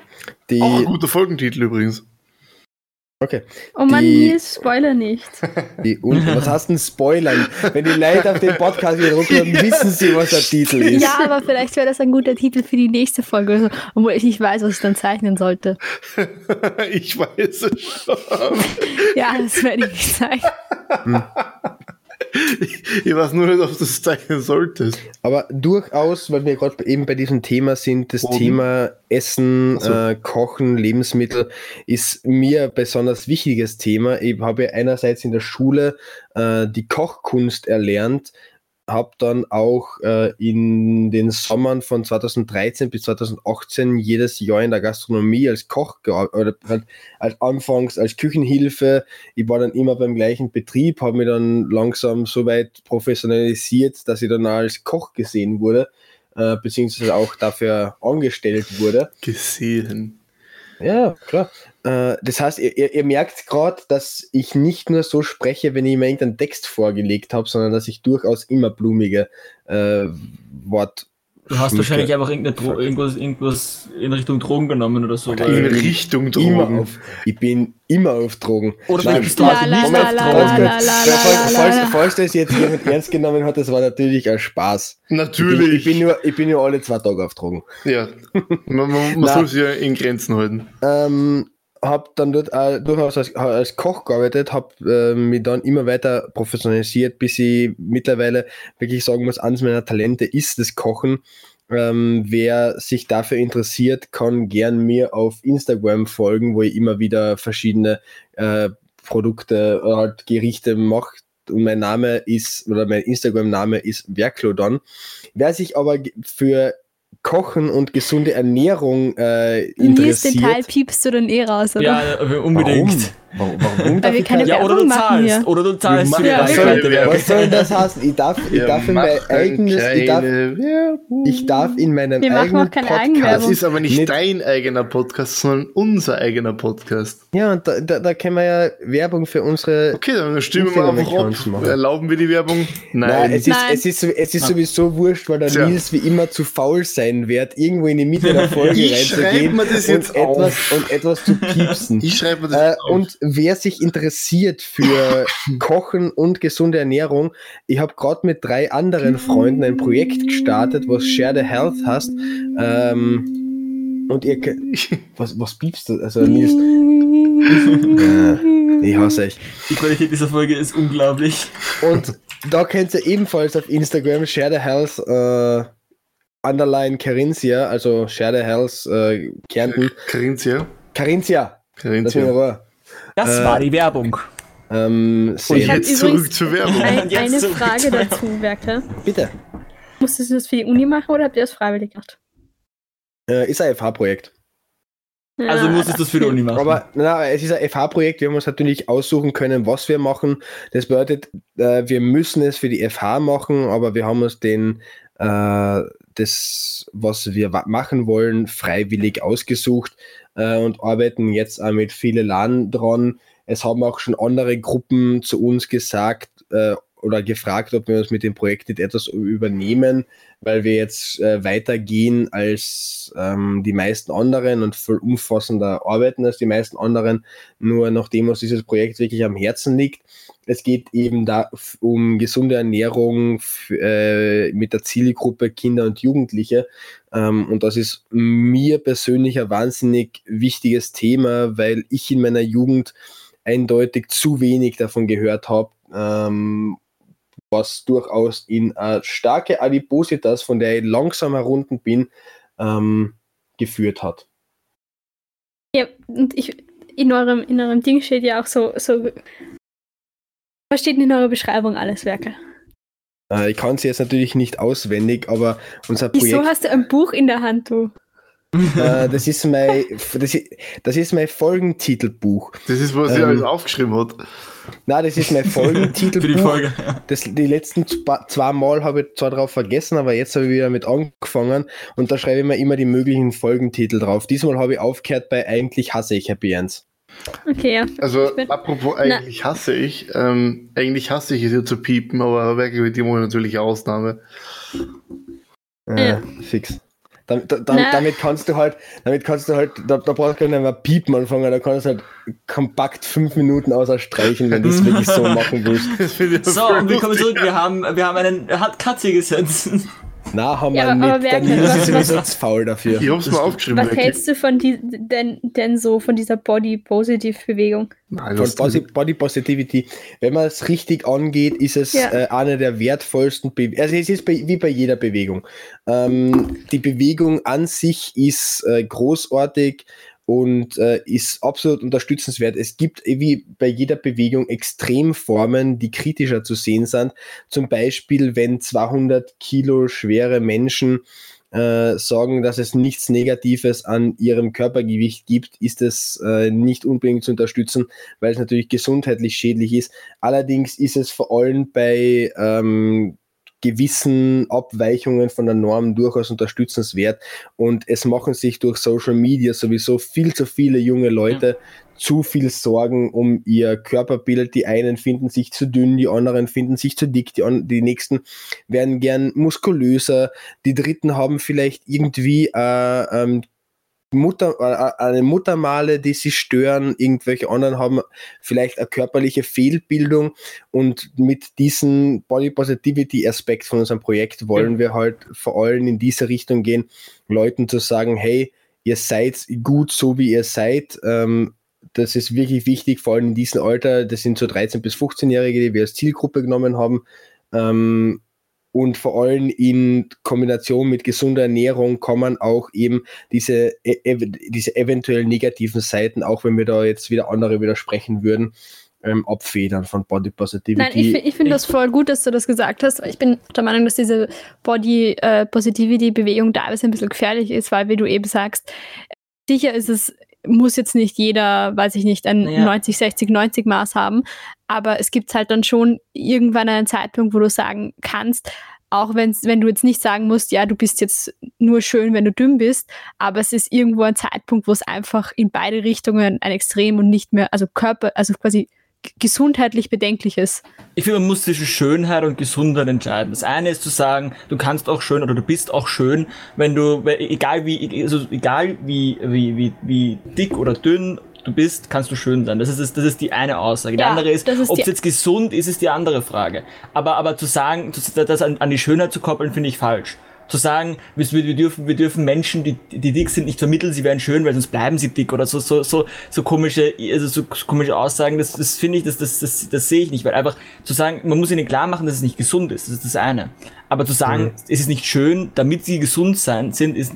Die Auch ein guter Folgentitel übrigens. Okay. Oh Mann, die, Nils, Spoiler nicht. Die was hast du denn Spoilern? Wenn die Leute auf den Podcast runterkommen, ja. wissen sie, was der Titel ist. Ja, aber vielleicht wäre das ein guter Titel für die nächste Folge, also, obwohl ich nicht weiß, was ich dann zeichnen sollte. ich weiß es schon. ja, das werde ich nicht zeichnen. Hm. ich weiß nur nicht, ob du es zeichnen solltest. Aber durchaus, weil wir gerade eben bei diesem Thema sind, das Oben. Thema Essen, so. äh, Kochen, Lebensmittel ist mir ein besonders wichtiges Thema. Ich habe einerseits in der Schule äh, die Kochkunst erlernt, habe dann auch äh, in den Sommern von 2013 bis 2018 jedes Jahr in der Gastronomie als Koch gearbeitet, oder halt als anfangs als Küchenhilfe. Ich war dann immer beim gleichen Betrieb, habe mich dann langsam so weit professionalisiert, dass ich dann als Koch gesehen wurde, äh, beziehungsweise auch dafür angestellt wurde. Gesehen. Ja, klar. Äh, das heißt, ihr, ihr merkt gerade, dass ich nicht nur so spreche, wenn ich mir irgendeinen Text vorgelegt habe, sondern dass ich durchaus immer blumige äh, Wort. Du hast wahrscheinlich einfach irgendwas, irgendwas in Richtung Drogen genommen oder so. Oder in Richtung Drogen. Auf, ich bin immer auf Drogen. Oder Nein, bist du la, la, la, la, falls, falls das jetzt jemand ernst genommen hat, das war natürlich ein Spaß. Natürlich. Ich bin, ich bin, nur, ich bin nur alle zwei Tage auf Drogen. Ja, man, man, man soll sich ja in Grenzen halten. Ähm, habe dann dort auch durchaus als, als Koch gearbeitet, habe äh, mich dann immer weiter professionalisiert, bis ich mittlerweile wirklich sagen muss, eines meiner Talente ist das Kochen. Ähm, wer sich dafür interessiert, kann gern mir auf Instagram folgen, wo ich immer wieder verschiedene äh, Produkte oder halt Gerichte mache. Und mein Name ist, oder mein Instagram-Name ist Werklodon. Wer sich aber für Kochen und gesunde Ernährung äh, interessiert. Nils, den Teil piepst du dann eh raus, oder? Ja, unbedingt. Warum? Warum, Weil wir keine ja, oder du zahlst, hier. oder du zahlst für ja, Was soll das heißen? Ich darf, ich darf in mein eigenes, ich darf, ich darf in meinem wir eigenen Podcast. Das ist aber nicht, nicht, dein eigener Podcast, sondern unser eigener Podcast. Ja, und da, da, da können wir ja Werbung für unsere. Okay, dann stimmen wir einfach ab. Erlauben wir die Werbung? Nein. Nein es ist, Nein. es ist, es ist sowieso wurscht, weil der Tja. Nils wie immer zu faul sein wird, irgendwo in die Mitte der Folge reinzugehen und, etwas, und etwas zu piepsen. Ich schreibe mir das äh, auf. Und wer sich interessiert für Kochen und gesunde Ernährung, ich habe gerade mit drei anderen Freunden ein Projekt gestartet, was Share the Health heißt. Ähm, und ihr was, was piepst du? Also Nils. ja, ich hasse euch. Die Qualität dieser Folge ist unglaublich. Und da könnt ihr ebenfalls auf Instagram Share the Health äh, underline Carinthia, also Share the Health äh, Kärnten. Carinthia. Carinthia. Carinthia. Das äh, war die Werbung. Ähm, Und jetzt zurück zur Werbung. Ein, eine Frage dazu, Werke. Bitte. Musstest du das für die Uni machen oder habt ihr das freiwillig gemacht? Äh, ist ein FH-Projekt. Ja, also musstest du das für die Uni machen. Aber na, es ist ein FH-Projekt, wir haben uns natürlich aussuchen können, was wir machen. Das bedeutet, äh, wir müssen es für die FH machen, aber wir haben uns den äh, das, was wir machen wollen, freiwillig ausgesucht äh, und arbeiten jetzt auch mit vielen Ländern dran. Es haben auch schon andere Gruppen zu uns gesagt, äh, oder gefragt, ob wir uns mit dem Projekt nicht etwas übernehmen, weil wir jetzt äh, weitergehen als ähm, die meisten anderen und viel umfassender arbeiten als die meisten anderen. Nur nachdem uns dieses Projekt wirklich am Herzen liegt, es geht eben da um gesunde Ernährung äh, mit der Zielgruppe Kinder und Jugendliche. Ähm, und das ist mir persönlich ein wahnsinnig wichtiges Thema, weil ich in meiner Jugend eindeutig zu wenig davon gehört habe, ähm, was durchaus in eine starke Adipositas, von der ich langsam herunten bin, ähm, geführt hat. Ja, und ich, in eurem, in eurem Ding steht ja auch so, so was steht denn in eurer Beschreibung alles, Werke? Äh, ich kann sie jetzt natürlich nicht auswendig, aber unser Projekt. Wieso hast du ein Buch in der Hand, du? äh, das, ist mein, das, ist, das ist mein Folgentitelbuch. Das ist, was ähm, sie alles aufgeschrieben hat. Nein, das ist mein Folgentitelbuch. Für die Folge. Das, die letzten zwei Mal habe ich zwar drauf vergessen, aber jetzt habe ich wieder mit angefangen und da schreibe ich mir immer die möglichen Folgentitel drauf. Diesmal habe ich aufgehört bei Eigentlich hasse ich Happy Ends. Okay, ja. Also, apropos, eigentlich Na. hasse ich, ähm, eigentlich hasse ich es hier zu piepen, aber Werke mit dem natürlich Ausnahme. Äh, ja. Fix. Damit, da, damit, kannst du halt, damit kannst du halt, da, da brauchst du gar nicht mehr piepen anfangen, da kannst du halt kompakt fünf Minuten außer streichen, wenn du es wirklich so machen willst. So, und wir kommen zurück, wir haben, wir haben einen Katze gesetzt. Na, haben wir ja, nicht. Dann ist sowieso zu faul dafür. Ich hab's mal aufgeschrieben. Was wirklich. hältst du von die, denn, denn so von dieser Body Positive Bewegung? von Body, Body, Positivity. Wenn man es richtig angeht, ist es ja. äh, eine der wertvollsten Bewegungen. Also es ist bei, wie bei jeder Bewegung. Ähm, die Bewegung an sich ist äh, großartig und äh, ist absolut unterstützenswert. Es gibt wie bei jeder Bewegung Extremformen, die kritischer zu sehen sind. Zum Beispiel, wenn 200 Kilo schwere Menschen äh, sagen, dass es nichts Negatives an ihrem Körpergewicht gibt, ist es äh, nicht unbedingt zu unterstützen, weil es natürlich gesundheitlich schädlich ist. Allerdings ist es vor allem bei ähm, gewissen Abweichungen von der Norm durchaus unterstützenswert. Und es machen sich durch Social Media sowieso viel zu viele junge Leute ja. zu viel Sorgen um ihr Körperbild. Die einen finden sich zu dünn, die anderen finden sich zu dick, die, die nächsten werden gern muskulöser, die dritten haben vielleicht irgendwie äh, ähm, Mutter, äh, eine Muttermale, die sie stören, irgendwelche anderen haben vielleicht eine körperliche Fehlbildung und mit diesem Body Positivity Aspekt von unserem Projekt wollen ja. wir halt vor allem in diese Richtung gehen, Leuten zu sagen, hey, ihr seid gut so wie ihr seid. Ähm, das ist wirklich wichtig, vor allem in diesem Alter. Das sind so 13 bis 15-Jährige, die wir als Zielgruppe genommen haben. Ähm, und vor allem in Kombination mit gesunder Ernährung man auch eben diese, e, diese eventuell negativen Seiten, auch wenn wir da jetzt wieder andere widersprechen würden, ähm, abfedern von Body Positivity. Nein, ich, ich finde das voll gut, dass du das gesagt hast. Ich bin der Meinung, dass diese Body äh, Positivity Bewegung teilweise ein bisschen gefährlich ist, weil, wie du eben sagst, sicher ist es muss jetzt nicht jeder, weiß ich nicht, ein ja. 90, 60, 90 Maß haben. Aber es gibt halt dann schon irgendwann einen Zeitpunkt, wo du sagen kannst, auch wenn's, wenn du jetzt nicht sagen musst, ja, du bist jetzt nur schön, wenn du dünn bist, aber es ist irgendwo ein Zeitpunkt, wo es einfach in beide Richtungen ein Extrem und nicht mehr, also Körper, also quasi gesundheitlich Bedenkliches. Ich finde, man muss zwischen Schönheit und Gesundheit entscheiden. Das eine ist zu sagen, du kannst auch schön oder du bist auch schön, wenn du, egal wie, also egal wie, wie, wie, wie dick oder dünn du bist, kannst du schön sein. Das ist, das ist die eine Aussage. Die ja, andere ist, ist ob es jetzt gesund ist, ist die andere Frage. Aber, aber zu sagen, das an, an die Schönheit zu koppeln, finde ich falsch zu sagen, wir, wir, dürfen, wir dürfen Menschen, die, die dick sind, nicht vermitteln, sie wären schön, weil sonst bleiben sie dick oder so, so, so, so komische, also so komische Aussagen, das, das finde ich, das, das, das, das sehe ich nicht, weil einfach zu sagen, man muss ihnen klar machen, dass es nicht gesund ist, das ist das eine. Aber zu sagen, mhm. es ist nicht schön, damit sie gesund sein, sind, ist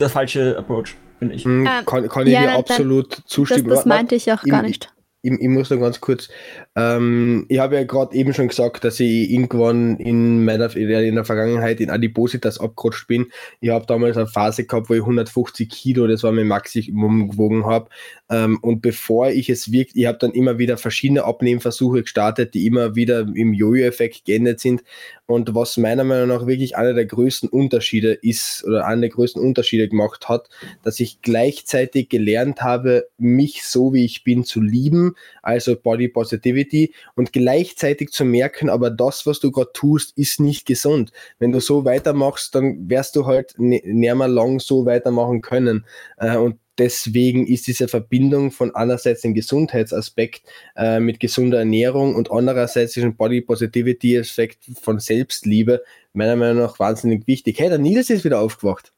der falsche Approach, finde ich. Mhm, kann, kann ich ja, dir absolut zustimmen. Das, das meinte ich auch gar nicht ich, ich muss noch ganz kurz, ähm, ich habe ja gerade eben schon gesagt, dass ich irgendwann in meiner in der Vergangenheit in Adipositas abgerutscht bin. Ich habe damals eine Phase gehabt, wo ich 150 Kilo, das war mein Maximum gewogen habe. Ähm, und bevor ich es wirklich, ich habe dann immer wieder verschiedene Abnehmversuche gestartet, die immer wieder im Jojo-Effekt geendet sind. Und was meiner Meinung nach wirklich einer der größten Unterschiede ist oder einer der größten Unterschiede gemacht hat, dass ich gleichzeitig gelernt habe, mich so wie ich bin zu lieben, also Body Positivity und gleichzeitig zu merken, aber das, was du gerade tust, ist nicht gesund. Wenn du so weitermachst, dann wirst du halt näher mal lang so weitermachen können. Äh, und deswegen ist diese Verbindung von einerseits dem Gesundheitsaspekt äh, mit gesunder Ernährung und andererseits diesem Body Positivity Aspekt von Selbstliebe meiner Meinung nach wahnsinnig wichtig. Hey, der Nils ist wieder aufgewacht.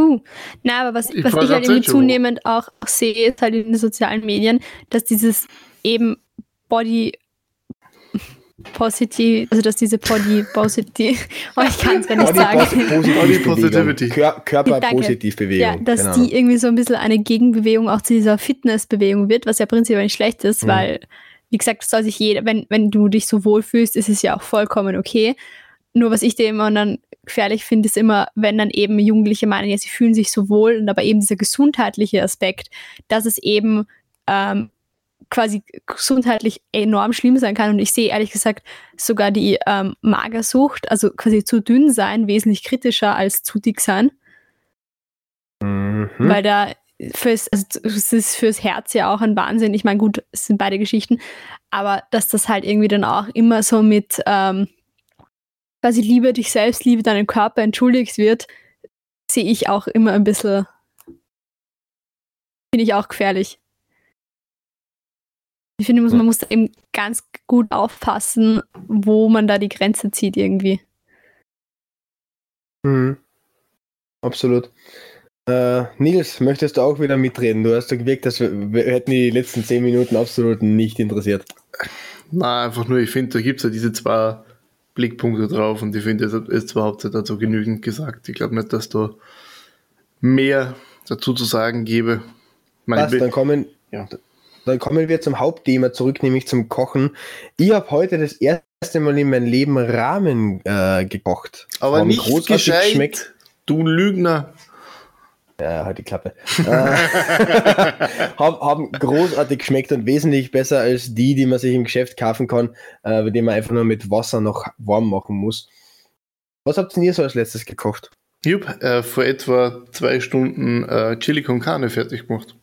Uh, na, aber was ich, was ich halt irgendwie zunehmend auch sehe, ist halt in den sozialen Medien, dass dieses eben Body positiv, also dass diese Body positiv, oh, ich kann es gar nicht Body sagen. Body Positivity. Kör Körperpositivbewegung. Ja, dass genau. die irgendwie so ein bisschen eine Gegenbewegung auch zu dieser Fitnessbewegung wird, was ja prinzipiell nicht schlecht ist, mhm. weil, wie gesagt, soll sich jeder, wenn, wenn du dich so wohlfühlst, ist es ja auch vollkommen okay. Nur was ich dir immer dann gefährlich finde, ist immer, wenn dann eben Jugendliche meinen, ja, sie fühlen sich so wohl und aber eben dieser gesundheitliche Aspekt, dass es eben ähm, quasi gesundheitlich enorm schlimm sein kann. Und ich sehe ehrlich gesagt sogar die ähm, Magersucht, also quasi zu dünn sein, wesentlich kritischer als zu dick sein. Mhm. Weil da fürs, also es ist fürs Herz ja auch ein Wahnsinn. Ich meine, gut, es sind beide Geschichten, aber dass das halt irgendwie dann auch immer so mit ähm, quasi Liebe dich selbst, Liebe deinen Körper entschuldigt wird, sehe ich auch immer ein bisschen, finde ich auch gefährlich. Ich finde, man muss da eben ganz gut aufpassen, wo man da die Grenze zieht irgendwie. Mhm. Absolut. Äh, Nils, möchtest du auch wieder mitreden? Du hast ja gewirkt, dass wir, wir hätten die letzten zehn Minuten absolut nicht interessiert. Na, einfach nur, ich finde, da gibt es ja diese zwei Blickpunkte drauf und ich finde, es ist überhaupt dazu genügend gesagt. Ich glaube nicht, dass da mehr dazu zu sagen gäbe. Passt, dann kommen, ja. Dann kommen wir zum Hauptthema zurück, nämlich zum Kochen. Ich habe heute das erste Mal in meinem Leben Ramen äh, gekocht. Aber Haben nicht gescheit, geschmeckt. du Lügner. Ja, halt die Klappe. äh, haben, haben großartig geschmeckt und wesentlich besser als die, die man sich im Geschäft kaufen kann, äh, die man einfach nur mit Wasser noch warm machen muss. Was habt ihr so als letztes gekocht? Ich habe äh, vor etwa zwei Stunden äh, Chili con Carne fertig gemacht.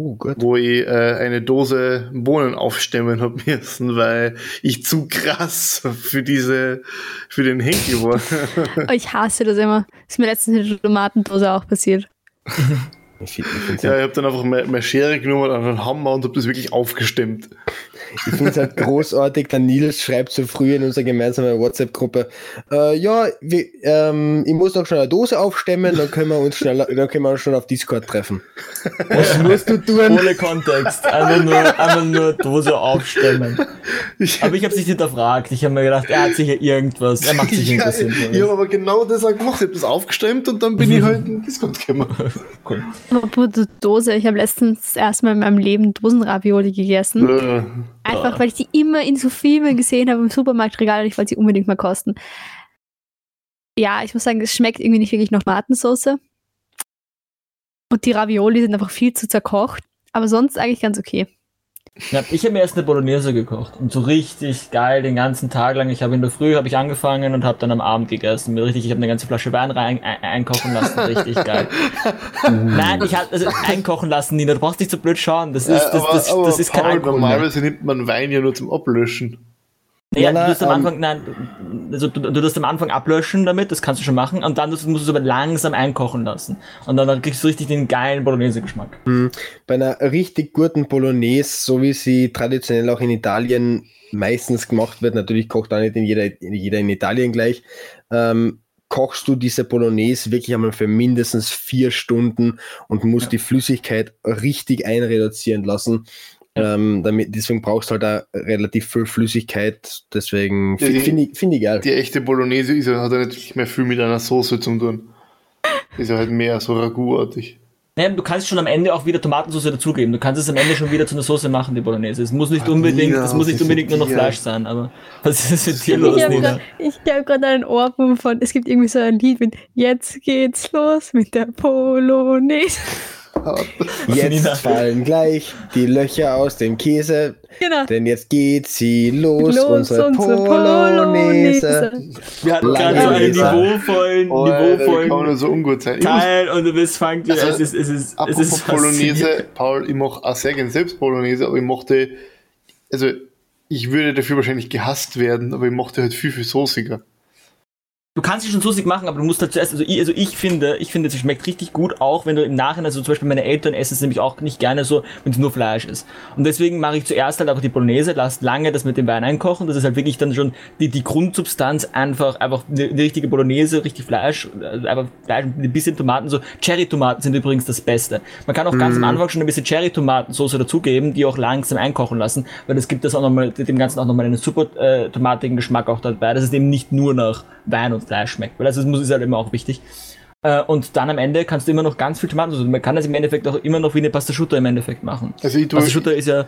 Oh, wo ich äh, eine Dose Bohnen aufstemmen habe müssen, weil ich zu krass für diese, für den Henkel war. Ich hasse das immer. Das ist mir letztens in der Tomatendose auch passiert. Ich, ich ja, ich habe dann einfach meine Schere genommen und einen Hammer und habe das wirklich aufgestemmt. Ich finde es halt großartig, der Nils schreibt so früh in unserer gemeinsamen WhatsApp-Gruppe, äh, ja, wir, ähm, ich muss noch schnell eine Dose aufstemmen, dann können wir uns schnell, dann können wir uns schon auf Discord treffen. Was musst du tun? Ohne Kontext. Einfach nur, einfach nur Dose aufstemmen. Aber ich habe sich hinterfragt. Ich habe mir gedacht, er hat sicher irgendwas, er macht sich irgendwas ja, Ich habe aber genau das auch gemacht. Ich habe das aufgestemmt und dann bin ich halt in Discord gekommen. cool. Dose, ich habe letztens erstmal in meinem Leben Dosenravioli gegessen. Einfach, weil ich die immer in so Filmen gesehen habe im Supermarktregal und ich wollte sie unbedingt mal kosten. Ja, ich muss sagen, es schmeckt irgendwie nicht wirklich nach Tomatensauce. Und die Ravioli sind einfach viel zu zerkocht. Aber sonst eigentlich ganz okay. Ja, ich habe mir erst eine Bolognese gekocht und so richtig geil den ganzen Tag lang. Ich habe in der Früh habe ich angefangen und habe dann am Abend gegessen. Richtig, ich habe eine ganze Flasche Wein rein ein, einkochen lassen, richtig geil. Nein, ich habe also einkochen lassen, Nina. Du brauchst nicht so blöd schauen. Das ist das, das, das, das, das ist kein Alkohol. Normalerweise nimmt man Wein ja nur zum Ablöschen. Ja, du musst am ähm, Anfang, nein, also du, du musst am Anfang ablöschen damit, das kannst du schon machen, und dann musst du es aber langsam einkochen lassen. Und dann, dann kriegst du richtig den geilen Bolognese-Geschmack. Mhm. Bei einer richtig guten Bolognese, so wie sie traditionell auch in Italien meistens gemacht wird, natürlich kocht auch nicht in jeder, jeder in Italien gleich, ähm, kochst du diese Bolognese wirklich einmal für mindestens vier Stunden und musst ja. die Flüssigkeit richtig einreduzieren lassen. Ähm, damit, deswegen brauchst du halt auch relativ viel Flüssigkeit. Deswegen ja, finde ich, find ich geil. Die echte Bolognese ist, hat ja nicht mehr viel mit einer Soße zu tun. Ist ja halt mehr so Ragout-artig. Naja, du kannst schon am Ende auch wieder Tomatensauce dazugeben. Du kannst es am Ende schon wieder zu einer Soße machen, die Bolognese. Es muss nicht Ach, unbedingt, Nina, es muss nicht unbedingt nur noch Fleisch sein, aber was ist mit dir los, ich habe gerade einen Ohrwurm von, es gibt irgendwie so ein Lied mit Jetzt geht's los mit der Polonaise. Jetzt fallen gleich die Löcher aus dem Käse. Genau. Denn jetzt geht sie los, los unsere, unsere Polonaise. Wir hatten gerade so einen niveauvollen, oh, niveauvollen kann so ungut sein. Teil und es fängt also, es ist, es ist, es ist Polonaise, Paul, ich mache auch sehr gerne selbst Polonaise, aber ich mochte, also ich würde dafür wahrscheinlich gehasst werden, aber ich mochte halt viel, viel soßiger du kannst sie schon soßig machen, aber du musst halt zuerst, also ich, also ich finde, ich finde, sie schmeckt richtig gut, auch wenn du im Nachhinein, also zum Beispiel meine Eltern essen es nämlich auch nicht gerne so, wenn es nur Fleisch ist. Und deswegen mache ich zuerst halt einfach die Bolognese, lass lange das mit dem Wein einkochen, das ist halt wirklich dann schon die, die Grundsubstanz einfach, einfach eine, eine richtige Bolognese, richtig Fleisch, äh, einfach Fleisch mit ein bisschen Tomaten, so Cherry-Tomaten sind übrigens das Beste. Man kann auch ganz mm. am Anfang schon ein bisschen Cherry-Tomatensauce dazugeben, die auch langsam einkochen lassen, weil das gibt das auch nochmal, dem Ganzen auch nochmal einen super äh, tomatigen Geschmack auch dabei. Das ist eben nicht nur nach Wein und Fleisch schmeckt. Weil das ist, ist halt immer auch wichtig. Äh, und dann am Ende kannst du immer noch ganz viel Tomaten, also man kann das im Endeffekt auch immer noch wie eine Pasta Schutter im Endeffekt machen. Also ich tue, Pasta Schutter ist ja,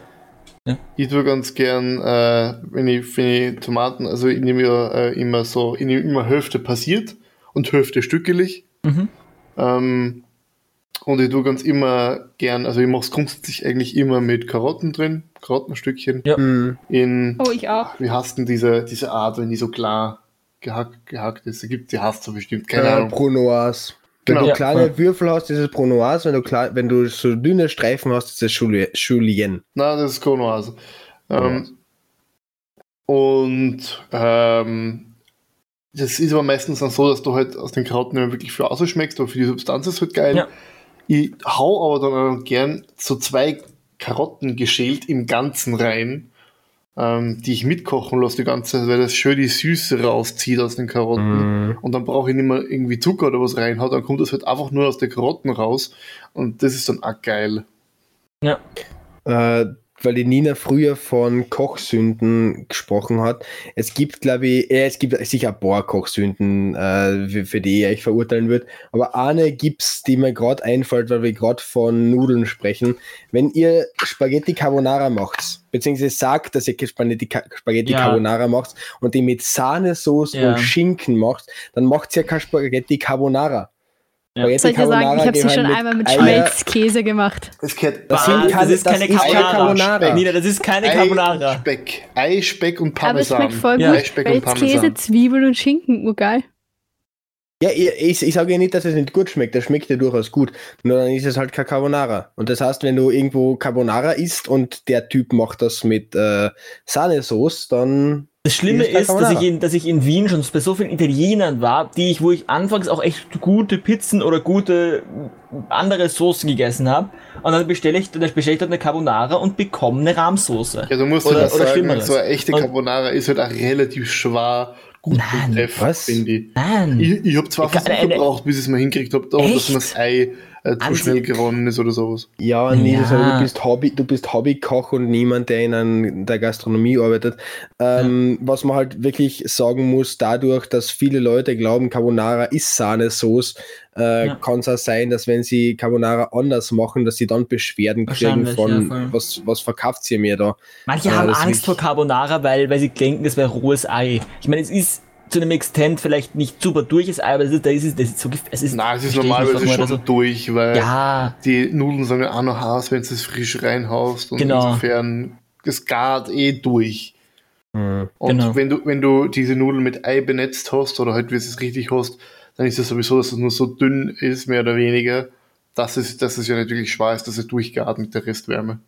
ja. Ich tue ganz gern, äh, wenn, ich, wenn ich Tomaten, also ich nehme ja äh, immer so, ich nehme immer Hälfte passiert und Hälfte stückelig. Mhm. Ähm, und ich tue ganz immer gern, also ich mache es grundsätzlich eigentlich immer mit Karotten drin, Karottenstückchen. Ja. In, oh, ich auch. Wie hast denn diese, diese Art, wenn die so klar gehackt, gehackt ist. Da gibt die hast du bestimmt, keine äh, Ahnung. Brunoise. Wenn genau. du kleine ja. Würfel hast, ist es Brunoise. Wenn du, klein, wenn du so dünne Streifen hast, ist es Julien. Nein, das ist Brunoise. Ähm, und ähm, das ist aber meistens dann so, dass du halt aus den Karotten immer wirklich für ausschmeckst, aber für die Substanz ist halt geil. Ja. Ich hau aber dann gern so zwei Karotten geschält im Ganzen rein ähm, die ich mitkochen lasse die ganze Zeit, weil das schön die Süße rauszieht aus den Karotten. Mm. Und dann brauche ich nicht mehr irgendwie Zucker oder was reinhaut, dann kommt das halt einfach nur aus den Karotten raus. Und das ist dann auch geil. Ja. Äh, weil die Nina früher von Kochsünden gesprochen hat. Es gibt, glaube ich, äh, es gibt sicher ein paar Kochsünden, äh, für, für, die ich verurteilen würde. Aber eine gibt's, die mir gerade einfällt, weil wir gerade von Nudeln sprechen. Wenn ihr Spaghetti Carbonara macht, beziehungsweise sagt, dass ihr Spaghetti, Spaghetti ja. Carbonara macht und die mit Sahnesoße ja. und Schinken macht, dann macht ihr ja kein Spaghetti Carbonara. Ja. Soll ich dir sagen, ich habe sie schon einmal mit Schmelzkäse gemacht. Das, das, das ist keine Carbonara. Carbonara. Nina, das ist keine Carbonara. Speck. Ei, Speck und Parmesan. Aber es schmeckt voll gut. Ja. Schmelzkäse, Zwiebeln und Schinken, oh geil. Ja, ich, ich, sage ja nicht, dass es nicht gut schmeckt. Das schmeckt ja durchaus gut. Nur dann ist es halt kein Carbonara. Und das heißt, wenn du irgendwo Carbonara isst und der Typ macht das mit äh, Sahnesoße, dann das Schlimme ist, dass ich, in, dass ich in Wien schon bei so vielen Italienern war, die ich, wo ich anfangs auch echt gute Pizzen oder gute andere Soßen gegessen habe. Und dann bestelle ich, dann bestelle ich dort eine Carbonara und bekomme eine Rahmsoße. Ja, du musst oder, das oder sagen, so eine echte Carbonara und, ist halt auch relativ schwer gut Nein, was? finde ich. Nein. Ich, ich habe zwei Versuche gebraucht, bis ich es mal hingekriegt habe, dass man das Ei äh, zu schnell gewonnen ist oder sowas. Ja, nee, ja. Also, du bist Hobby, du bist Hobbykoch und niemand, der in, an, der Gastronomie arbeitet. Ähm, ja. Was man halt wirklich sagen muss, dadurch, dass viele Leute glauben, Carbonara ist Sahnesoße, äh, ja. kann es auch sein, dass wenn sie Carbonara anders machen, dass sie dann Beschwerden kriegen von, ja, was, was verkauft sie mir da. Manche äh, haben Angst vor Carbonara, weil, weil sie denken, das wäre rohes Ei. Ich meine, es ist zu einem Extent vielleicht nicht super durch ist, aber das ist, das ist, das ist so es ist Nein, es ist normalerweise schon so. durch, weil ja. die Nudeln sind ja auch noch heiß, wenn du es frisch reinhaust und genau. insofern es gart eh durch. Mhm. Und genau. wenn du, wenn du diese Nudeln mit Ei benetzt hast oder halt wie es richtig hast, dann ist es sowieso, dass es nur so dünn ist, mehr oder weniger. Das ist, dass es ja natürlich schwer ist, dass es durchgart mit der Restwärme.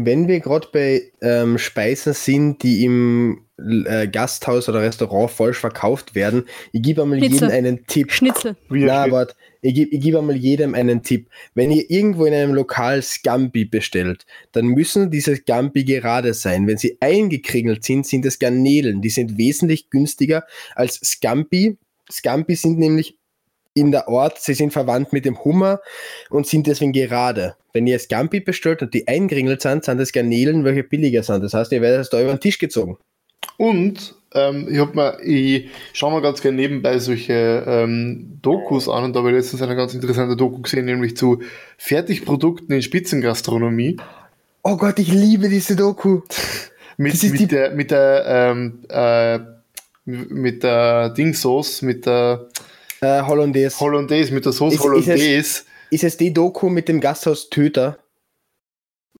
Wenn wir gerade bei ähm, Speisen sind, die im äh, Gasthaus oder Restaurant falsch verkauft werden, ich gebe einmal Schnitzel. jedem einen Tipp. Schnitzel. Na, warte. Ich gebe ich geb einmal jedem einen Tipp. Wenn ihr irgendwo in einem Lokal Scampi bestellt, dann müssen diese Scampi gerade sein. Wenn sie eingekringelt sind, sind es Garnelen. Die sind wesentlich günstiger als Scampi. Scampi sind nämlich in der Art, sie sind verwandt mit dem Hummer und sind deswegen gerade. Wenn ihr Scampi bestellt und die eingringelt sind, sind das Garnelen, welche billiger sind. Das heißt, ihr werdet da über den Tisch gezogen. Und ähm, ich, hab mal, ich schaue mal ganz gerne nebenbei solche ähm, Dokus an und da habe ich letztens eine ganz interessante Doku gesehen, nämlich zu Fertigprodukten in Spitzengastronomie. Oh Gott, ich liebe diese Doku. mit, mit, der, mit der ähm, äh, mit der Dingsauce, mit der äh, Hollandaise. Hollandaise, mit der Sauce ist, Hollandaise. Ist ist es die Doku mit dem Gasthaus Töter?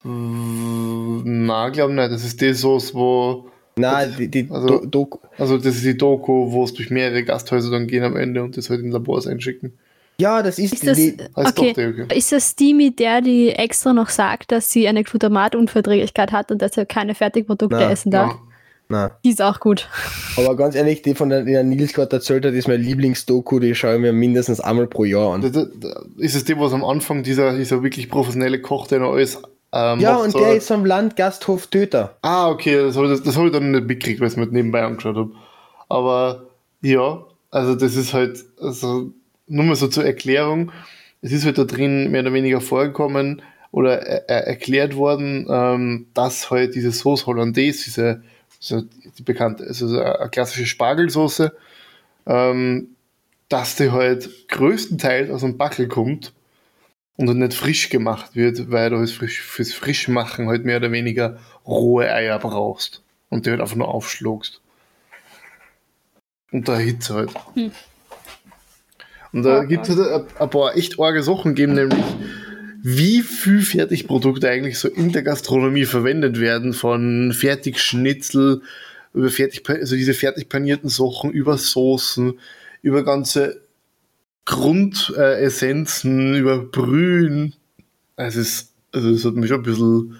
Na, glaube nicht. Das ist die Soße, wo. Nein, die, die also, Doku. Also, das ist die Doku, wo es durch mehrere Gasthäuser dann gehen am Ende und das halt in Labors einschicken. Ja, das ist, ist das, die. Okay. Die, okay. Ist das die, mit der die extra noch sagt, dass sie eine Glutamatunverträglichkeit hat und deshalb keine Fertigprodukte Nein, essen darf? Ja. Nein. Die ist auch gut. Aber ganz ehrlich, die von der, die der Nils gerade erzählt hat, ist mein Lieblingsdoku, die schaue ich mir mindestens einmal pro Jahr an. Da, da, da ist es die, was am Anfang dieser, dieser wirklich professionelle Koch, der noch alles ähm, ja, und der ist vom Land Gasthof Töter. Ah, okay, das habe ich, das hab ich dann nicht mitgekriegt, weil ich mir nebenbei angeschaut habe. Aber ja, also das ist halt, also nur mal so zur Erklärung, es ist halt da drin mehr oder weniger vorgekommen oder er, er erklärt worden, ähm, dass halt diese Sauce Hollandaise, diese so die bekannte, also eine klassische Spargelsoße, ähm, dass die halt größtenteils aus dem Backel kommt und dann nicht frisch gemacht wird, weil du halt frisch, fürs Frischmachen halt mehr oder weniger rohe Eier brauchst und die halt einfach nur aufschlugst. Und da Hitze halt. Hm. Und da oh, gibt es halt ein paar echt arge Sachen geben, nämlich wie viel Fertigprodukte eigentlich so in der Gastronomie verwendet werden, von Fertigschnitzel, über fertig, also diese fertig panierten Sachen, über Soßen, über ganze Grundessenzen, äh, über Brühen. Es ist, also das hat mich schon ein bisschen,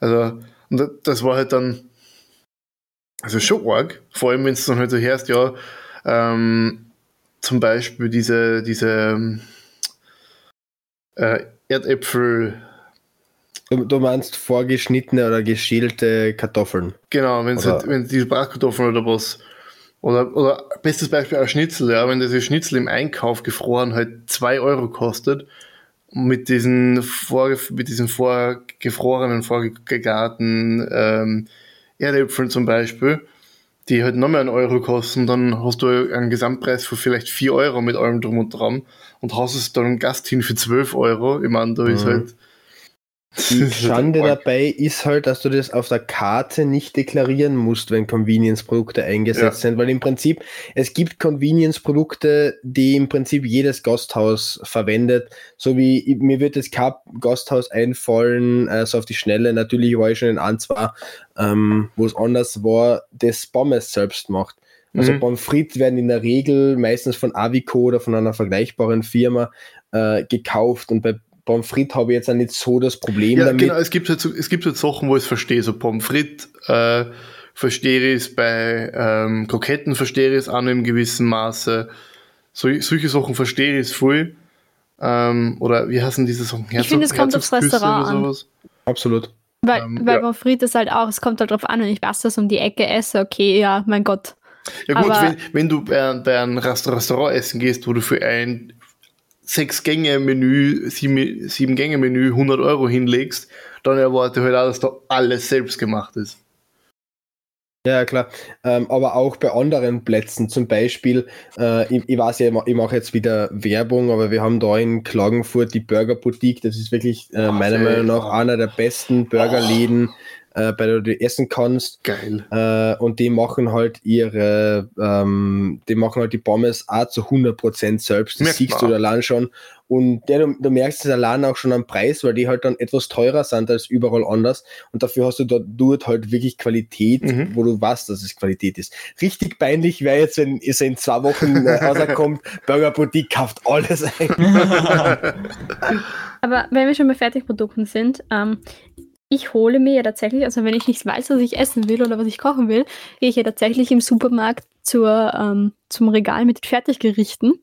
also, und das war halt dann, also schon arg, vor allem wenn es dann halt so hörst, ja, ähm, zum Beispiel diese, diese äh, Erdäpfel. Du, meinst vorgeschnittene oder geschälte Kartoffeln? Genau, wenn halt, wenn diese Bratkartoffeln oder was. Oder, oder bestes Beispiel auch Schnitzel, ja, wenn das Schnitzel im Einkauf gefroren halt 2 Euro kostet, mit diesen, vor, mit diesen vorgefrorenen, vorgegarten ähm, Erdäpfeln zum Beispiel, die halt nochmal einen Euro kosten, dann hast du einen Gesamtpreis von vielleicht 4 Euro mit allem drum und dran und hast es dann einen Gast hin für 12 Euro. Ich meine, da mhm. ist halt die Schande dabei ist halt, dass du das auf der Karte nicht deklarieren musst, wenn Convenience-Produkte eingesetzt ja. sind, weil im Prinzip, es gibt Convenience-Produkte, die im Prinzip jedes Gasthaus verwendet, so wie mir wird das kein Gasthaus einfallen, äh, so auf die Schnelle, natürlich war ich schon in zwei, ähm, wo es anders war, das Pommes selbst macht. Also mhm. Pommes frites werden in der Regel meistens von Avico oder von einer vergleichbaren Firma äh, gekauft und bei Pommes frites habe ich jetzt auch nicht so das Problem ja, damit. Genau, es gibt halt, so, es gibt halt Sachen, wo ich es verstehe. So Pommes frites äh, verstehe ich es, bei ähm, Kroketten verstehe ich es auch noch im gewissen Maße. So, solche Sachen verstehe ich es voll. Ähm, oder wie heißen diese Sachen? Herzog, ich finde, es kommt aufs Restaurant an. Absolut. Weil, ähm, weil ja. Pommes frites ist halt auch, es kommt halt drauf an, wenn ich Pastas um die Ecke esse, okay, ja, mein Gott. Ja gut, wenn, wenn, du bei, bei einem Restaurant essen gehst, wo du für ein Sechs-Gänge-Menü, Sieben-Gänge-Menü 100 Euro hinlegst, dann erwarte halt auch, dass da alles selbst gemacht ist. Ja, klar. Ähm, aber auch bei anderen Plätzen, zum Beispiel, äh, ich, ich, weiß ja, ich mache jetzt wieder Werbung, aber wir haben da in Klagenfurt die Burger Boutique, das ist wirklich äh, meiner Meinung nach einer der besten Burgerläden. Äh, bei der du essen kannst. Geil. Äh, und die machen halt ihre, ähm, die machen halt die Pommes auch zu 100% selbst. Das Merkt siehst du allein schon. Und ja, du, du, merkst es allein auch schon am Preis, weil die halt dann etwas teurer sind als überall anders. Und dafür hast du dort, dort halt wirklich Qualität, mhm. wo du weißt, dass es Qualität ist. Richtig peinlich wäre jetzt, wenn es in zwei Wochen äh, rauskommt, Burger Boutique kauft alles ein. Aber wenn wir schon bei Fertigprodukten sind, ähm, ich hole mir ja tatsächlich, also wenn ich nicht weiß, was ich essen will oder was ich kochen will, gehe ich ja tatsächlich im Supermarkt zur, ähm, zum Regal mit Fertiggerichten.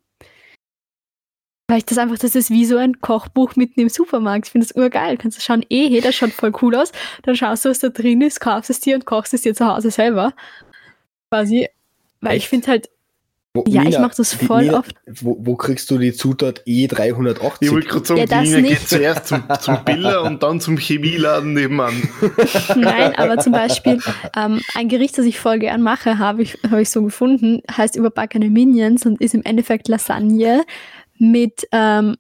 Weil ich das einfach, das ist wie so ein Kochbuch mitten im Supermarkt. Ich finde das urgeil. Kannst du schauen, eh, hey, das schaut voll cool aus. Dann schaust du, was da drin ist, kaufst es dir und kochst es dir zu Hause selber. Quasi. Weil Echt? ich finde halt, wo, ja, Nina, ich mache das voll Nina, oft. Wo, wo, kriegst du die Zutat E380? Ich wollte gerade sagen, ja, die Nina geht zuerst zum, zum Biller und dann zum Chemieladen nebenan. Nein, aber zum Beispiel ähm, ein Gericht, das ich voll gern mache, habe ich, hab ich so gefunden, heißt überbackene Minions und ist im Endeffekt Lasagne mit ähm,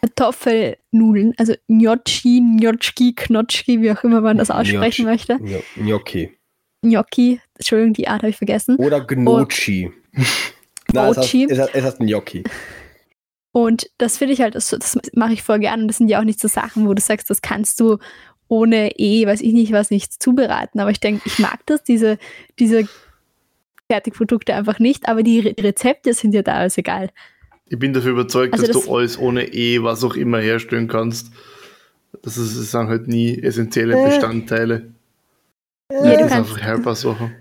Kartoffelnudeln, also Gnocchi, Gnocchi, Knotschki, wie auch immer man das aussprechen Gnocchi. möchte. Gnocchi. Gnocchi, Entschuldigung, die Art habe ich vergessen. Oder Gnocchi. Nein, es heißt, es, heißt, es heißt Gnocchi. Und das finde ich halt, das, das mache ich voll gern. Und das sind ja auch nicht so Sachen, wo du sagst, das kannst du ohne eh, weiß ich nicht, was nichts zubereiten. Aber ich denke, ich mag das, diese, diese Fertigprodukte einfach nicht, aber die Rezepte sind ja da alles egal. Ich bin dafür überzeugt, also dass das du alles ohne E, was auch immer herstellen kannst. Das, ist, das sind halt nie essentielle äh, Bestandteile. Äh, das ist einfach Helper-Sachen.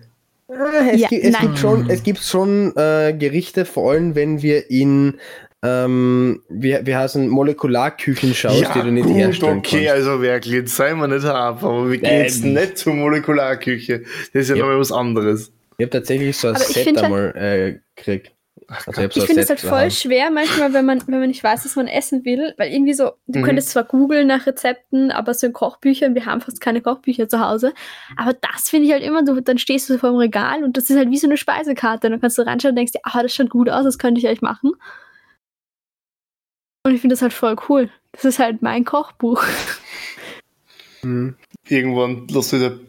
Äh, es, ja, gibt, es gibt schon, es gibt schon äh, Gerichte, vor allem wenn wir in ähm, wie, wie heißen Molekularküchen schaust, ja, die du nicht gut, herstellen okay, kannst. also wirklich, jetzt seien wir nicht ab, aber wir gehen jetzt nicht zur Molekularküche. Das ist ja, ja. nochmal was anderes. Ich habe tatsächlich so ein aber Set einmal äh, gekriegt. Also ich, ich finde es halt voll haben. schwer manchmal, wenn man, wenn man nicht weiß, was man essen will, weil irgendwie so, du mhm. könntest zwar googeln nach Rezepten, aber so in Kochbüchern, wir haben fast keine Kochbücher zu Hause, aber das finde ich halt immer, du, dann stehst du vor dem Regal und das ist halt wie so eine Speisekarte, dann kannst du reinschauen und denkst dir, ah, das schaut gut aus, das könnte ich eigentlich machen. Und ich finde das halt voll cool. Das ist halt mein Kochbuch. Mhm. Irgendwann lässt du dir,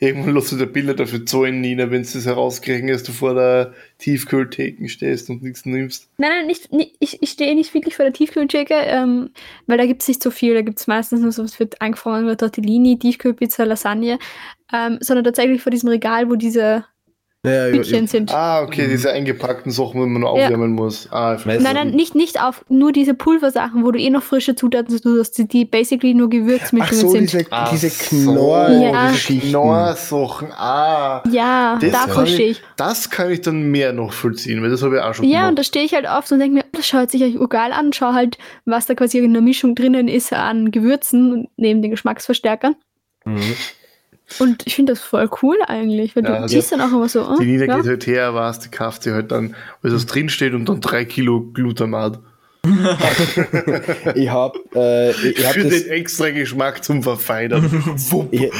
irgendwann lässt du dir Bilder dafür zahlen, Nina, wenn du das herauskriegen, dass du vor der Tiefkühltheke stehst und nichts nimmst. Nein, nein, nicht, nicht ich, ich stehe nicht wirklich vor der Tiefkühltheke, ähm, weil da gibt es nicht so viel. Da gibt es meistens nur so, was wird angefangen mit Tortellini, Tiefkühlpizza, Lasagne, ähm, sondern tatsächlich vor diesem Regal, wo diese ja, Stückchen sind. Ah, okay, mhm. diese eingepackten Sachen, wo man nur aufwärmen ja. muss. Ah, nein, nein, nicht, nicht auf, nur diese Pulversachen, wo du eh noch frische Zutaten tust, die basically nur Gewürzmischungen so, sind. Diese, Ach diese Knorr, so, ja. diese Knorrsachen, ah. Ja, da verstehe ich. Das kann ich dann mehr noch vollziehen, weil das habe ich auch schon Ja, gemacht. und da stehe ich halt oft und denke mir, das schaut sich eigentlich geil an, schau halt, was da quasi in der Mischung drinnen ist an Gewürzen, neben den Geschmacksverstärkern. Mhm. Und ich finde das voll cool eigentlich, weil ja, du also siehst dann auch immer so. Oh, die Nina ja? geht halt her, was, die kauft sie halt dann, weil das drinsteht und dann drei Kilo Glutamat. ich habe äh, ich hab Für den extra Geschmack zum Verfeinern. ich,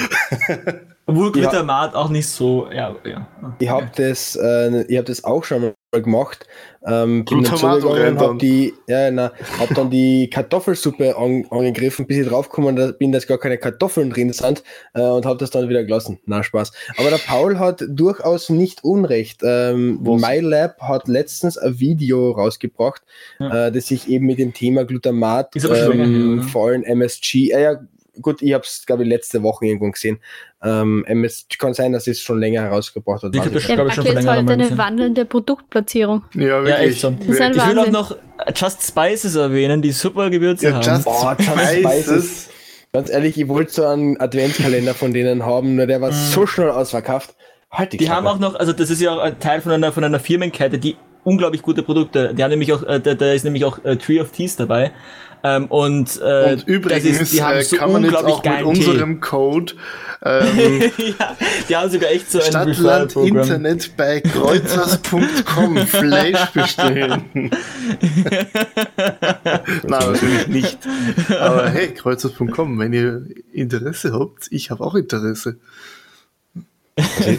Obwohl Glutamat auch nicht so, ja, ja. Ich habe das, äh, hab das auch schon mal gemacht. Ähm, bin dann zugegangen hab die, ja, na, hab dann die Kartoffelsuppe an, angegriffen, bis ich draufgekommen bin, dass gar keine Kartoffeln drin sind äh, und habe das dann wieder gelassen. Na, Spaß. Aber der Paul hat durchaus nicht Unrecht. Ähm, MyLab hat letztens ein Video rausgebracht, ja. äh, das sich eben mit dem Thema Glutamat, ähm, vor allem MSG, äh, ja, gut, ich habe es, glaube ich, letzte Woche irgendwo gesehen. Ähm, es kann sein, dass es schon länger herausgebracht hat. Ich glaube, das, glaube ich, schon ist halt eine wandelnde Produktplatzierung. Ja, wirklich. Ja, echt so. ich will auch noch Just Spices erwähnen, die super Gewürze ja, haben. Just Boah, Just Spices. Ganz ehrlich, ich wollte so einen Adventskalender von denen haben, nur der war mm. so schnell ausverkauft. Halt die, die haben auch noch, also das ist ja auch ein Teil von einer, von einer Firmenkette, die unglaublich gute Produkte. Die haben nämlich auch, äh, da, da ist nämlich auch äh, Tree of Teas dabei. Ähm, und, äh, und übrigens ist, die haben äh, so kann man jetzt auch mit unserem. Code ähm, ja, die haben sogar echt so ein Stadtland Internet bei kreuzers.com Fleisch bestellen. Nein, natürlich nicht. Aber hey, kreuzers.com, wenn ihr Interesse habt, ich habe auch Interesse.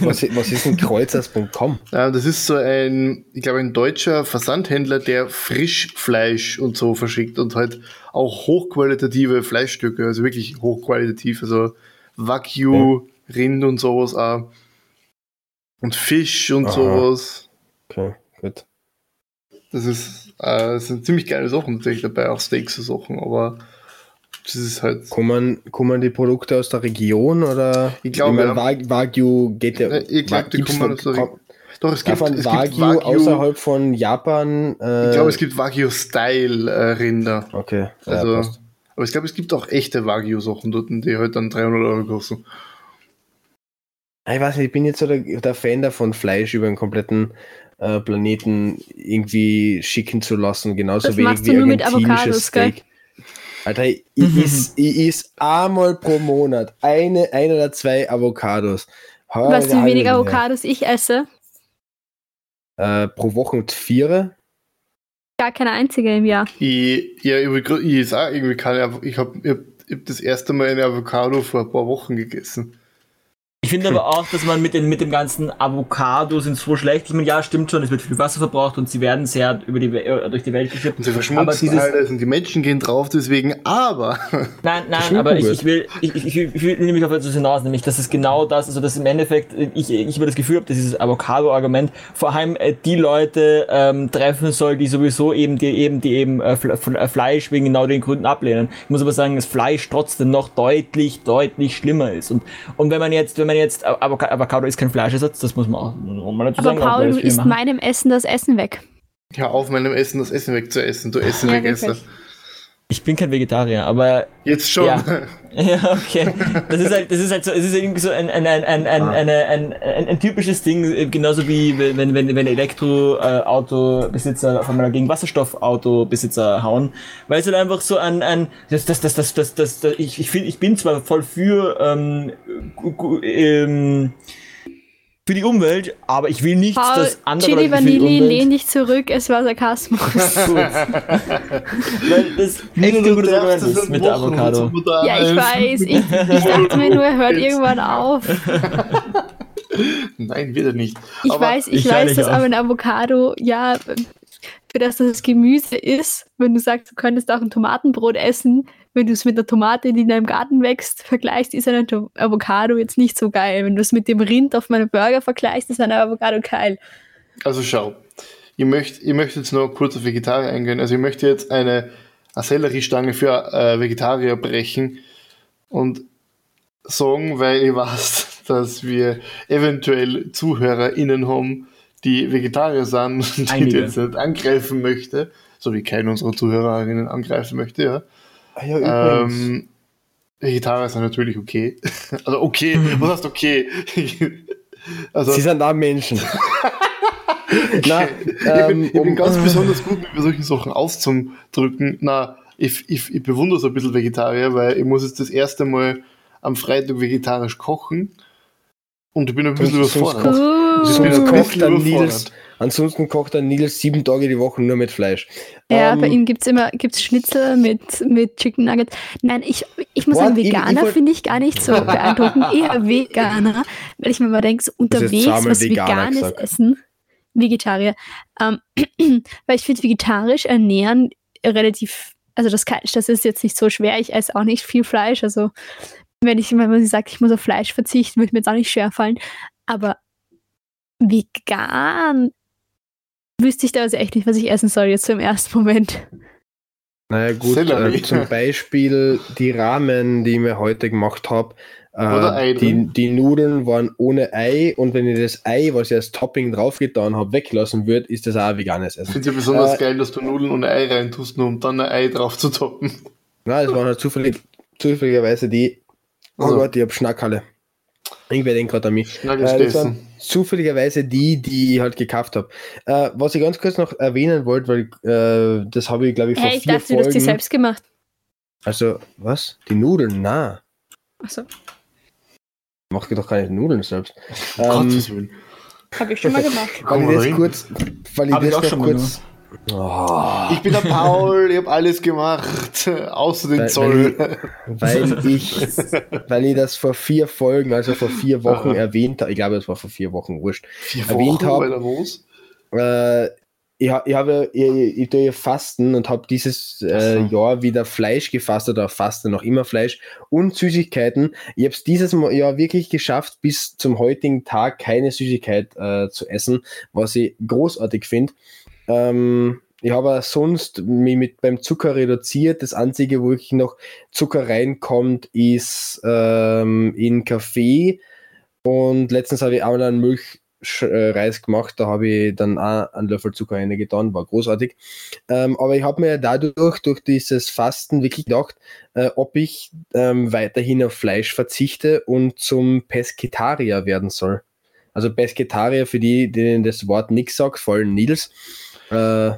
Was, was ist denn Kreuzers.com? Das ist so ein, ich glaube, ein deutscher Versandhändler, der Frischfleisch und so verschickt und halt auch hochqualitative Fleischstücke, also wirklich hochqualitativ, also Wagyu, ja. Rind und sowas auch. Und Fisch und Aha. sowas. Okay, gut. Das ist, äh, das sind ziemlich geile Sachen natürlich dabei, auch Steaks und Sachen, aber das ist halt. Kommen, kommen die Produkte aus der Region oder? Ich glaube, ich mein, ja. Wagyu geht ja. Ich glaube, die kommen aus der Region. Doch, es gibt, es Wagyu, gibt Wagyu außerhalb von Japan. Äh, ich glaube, es gibt Wagyu-Style-Rinder. Äh, okay. Also, ja, aber ich glaube, es gibt auch echte Wagyu-Sachen dort, die halt dann 300 Euro kosten. Ich weiß nicht, ich bin jetzt so der, der Fan davon, Fleisch über einen kompletten äh, Planeten irgendwie schicken zu lassen. Genauso das wenig wie du nur mit Avocados, Steak. Gell? Alter, ich, mhm. is, ich is einmal pro Monat eine, eine oder zwei Avocados. Heute weißt du, wie wenig Avocados ich esse? Äh, pro Woche und vier. Gar keine einzige im Jahr. Ich, ja, ich, ich auch irgendwie keine. Ich habe ich hab das erste Mal eine Avocado vor ein paar Wochen gegessen. Ich finde aber auch, dass man mit, den, mit dem ganzen Avocado sind so schlecht. Ich meine, ja, stimmt schon, es wird viel Wasser verbraucht und sie werden sehr über die, äh, durch die Welt geschippt. Und sie verschmutzen dieses, alles und die Menschen gehen drauf deswegen, aber... Nein, nein, aber ich, ich, will, ich, ich, ich will nämlich auf etwas hinaus, nämlich, dass es genau das, also dass im Endeffekt ich, ich über das Gefühl habe, dass dieses Avocado-Argument vor allem äh, die Leute ähm, treffen soll, die sowieso eben, die eben, die eben äh, äh, Fleisch wegen genau den Gründen ablehnen. Ich muss aber sagen, dass Fleisch trotzdem noch deutlich, deutlich schlimmer ist. Und, und wenn man jetzt, wenn man jetzt, Avocado ist kein Fleischersatz, das muss man auch mal dazu sagen. Aber Paul, du isst meinem Essen das Essen weg. Ja, auf meinem Essen das Essen wegzuessen, du Essen ja, wegesser. Ich bin kein Vegetarier, aber. Jetzt schon. Ja, ja okay. Das ist halt, das ist halt so, es ist irgendwie so ein, ein, ein, ein, ein, ah. eine, ein, ein, ein, typisches Ding, genauso wie wenn, wenn, wenn Elektroautobesitzer auf einmal gegen Wasserstoffautobesitzer hauen, weil es halt einfach so ein, ein, das, das, das, das, das, das, ich, ich, find, ich bin zwar voll für, ähm, ähm, für die Umwelt, aber ich will nicht, Paul, dass andere Chili Vanilli, lehn dich zurück, es war Sarkasmus. Weil das echt ein gutes Argument ist mit der Avocado. Ja, ich weiß. Ich, ich dachte mir nur, er hört irgendwann auf. Nein, wieder nicht. Ich aber weiß, ich, ich weiß, dass aber ein Avocado, ja, für das das Gemüse ist, wenn du sagst, du könntest auch ein Tomatenbrot essen, wenn du es mit der Tomate, die in deinem Garten wächst, vergleichst, ist eine Avocado jetzt nicht so geil. Wenn du es mit dem Rind auf meinem Burger vergleichst, ist eine Avocado geil. Also schau, ich möchte, ich möchte jetzt noch kurz auf Vegetarier eingehen. Also ich möchte jetzt eine, eine Selleriestange für äh, Vegetarier brechen und sagen, weil ich weiß, dass wir eventuell ZuhörerInnen haben, die Vegetarier sind und die jetzt nicht angreifen möchte, so wie keiner unserer Zuhörerinnen angreifen möchte, ja. Ah, ja, ähm, Vegetarier sind natürlich okay. Also okay, mhm. was heißt okay? also, Sie sind auch Menschen. Na, ähm, ich, bin, ich bin ganz besonders gut mit solchen Sachen auszudrücken. Na, ich, ich, ich bewundere so ein bisschen Vegetarier, weil ich muss jetzt das erste Mal am Freitag vegetarisch kochen und ich bin ein bisschen überfordert. Bin ein bisschen überfordert. Ansonsten kocht er Nils sieben Tage die Woche nur mit Fleisch. Ja, ähm, bei ihm gibt es immer gibt's Schnitzel mit, mit Chicken Nuggets. Nein, ich, ich muss sagen, Veganer finde ich gar nicht so beeindruckend. Eher Veganer, weil ich mir mal denke, so unterwegs was Veganes gesagt. essen. Vegetarier. Ähm, weil ich finde, vegetarisch ernähren relativ, also das, kann, das ist jetzt nicht so schwer. Ich esse auch nicht viel Fleisch. Also wenn ich, wenn man sagt, ich muss auf Fleisch verzichten, würde mir jetzt auch nicht schwer fallen. Aber vegan wüsste ich da also echt nicht, was ich essen soll jetzt so im ersten Moment. Naja gut, äh, zum Beispiel die Ramen, die ich mir heute gemacht habe. Äh, die, die, Nudeln waren ohne Ei und wenn ich das Ei, was ich als Topping draufgetan habe, weglassen würde, ist das auch ein veganes Essen. Ich finde es ja besonders äh, geil, dass du Nudeln ohne Ei reintust, nur um dann ein Ei drauf zu toppen. Nein, das waren halt zufällig, zufälligerweise die. Oh also. Gott, ich hab Schnackerle. Irgendwer denkt gerade an mich. Äh, das waren zufälligerweise die, die ich halt gekauft habe. Äh, was ich ganz kurz noch erwähnen wollte, weil äh, das habe ich, glaube ich, vor hey, ich vier dachte, Folgen... du hast die selbst gemacht. Also, was? Die Nudeln? Na. Achso. Ich mache doch keine Nudeln selbst. Um ähm, Gottes Willen. Habe ich schon mal gemacht. Weil ich das kurz, weil ich das noch kurz, Oh. Ich bin der Paul, ich habe alles gemacht, außer den weil, Zoll. Weil ich, weil ich das vor vier Folgen, also vor vier Wochen erwähnt habe, ich glaube, es war vor vier Wochen, wurscht, vier erwähnt habe. Äh, ich, ich habe ich, ich tue ja Fasten und habe dieses äh, Jahr wieder Fleisch gefastet oder faste noch immer Fleisch und Süßigkeiten. Ich habe es dieses Jahr wirklich geschafft, bis zum heutigen Tag keine Süßigkeit äh, zu essen, was ich großartig finde. Ähm, ich habe sonst mich mit beim Zucker reduziert. Das einzige, wo wirklich noch Zucker reinkommt, ist ähm, in Kaffee. Und letztens habe ich auch einen Milchreis gemacht, da habe ich dann auch einen Löffel Zucker reingetan, war großartig. Ähm, aber ich habe mir dadurch, durch dieses Fasten wirklich gedacht, äh, ob ich ähm, weiterhin auf Fleisch verzichte und zum Pesketarier werden soll. Also Pesketarier, für die, denen das Wort nichts sagt, vor allem Nils, äh,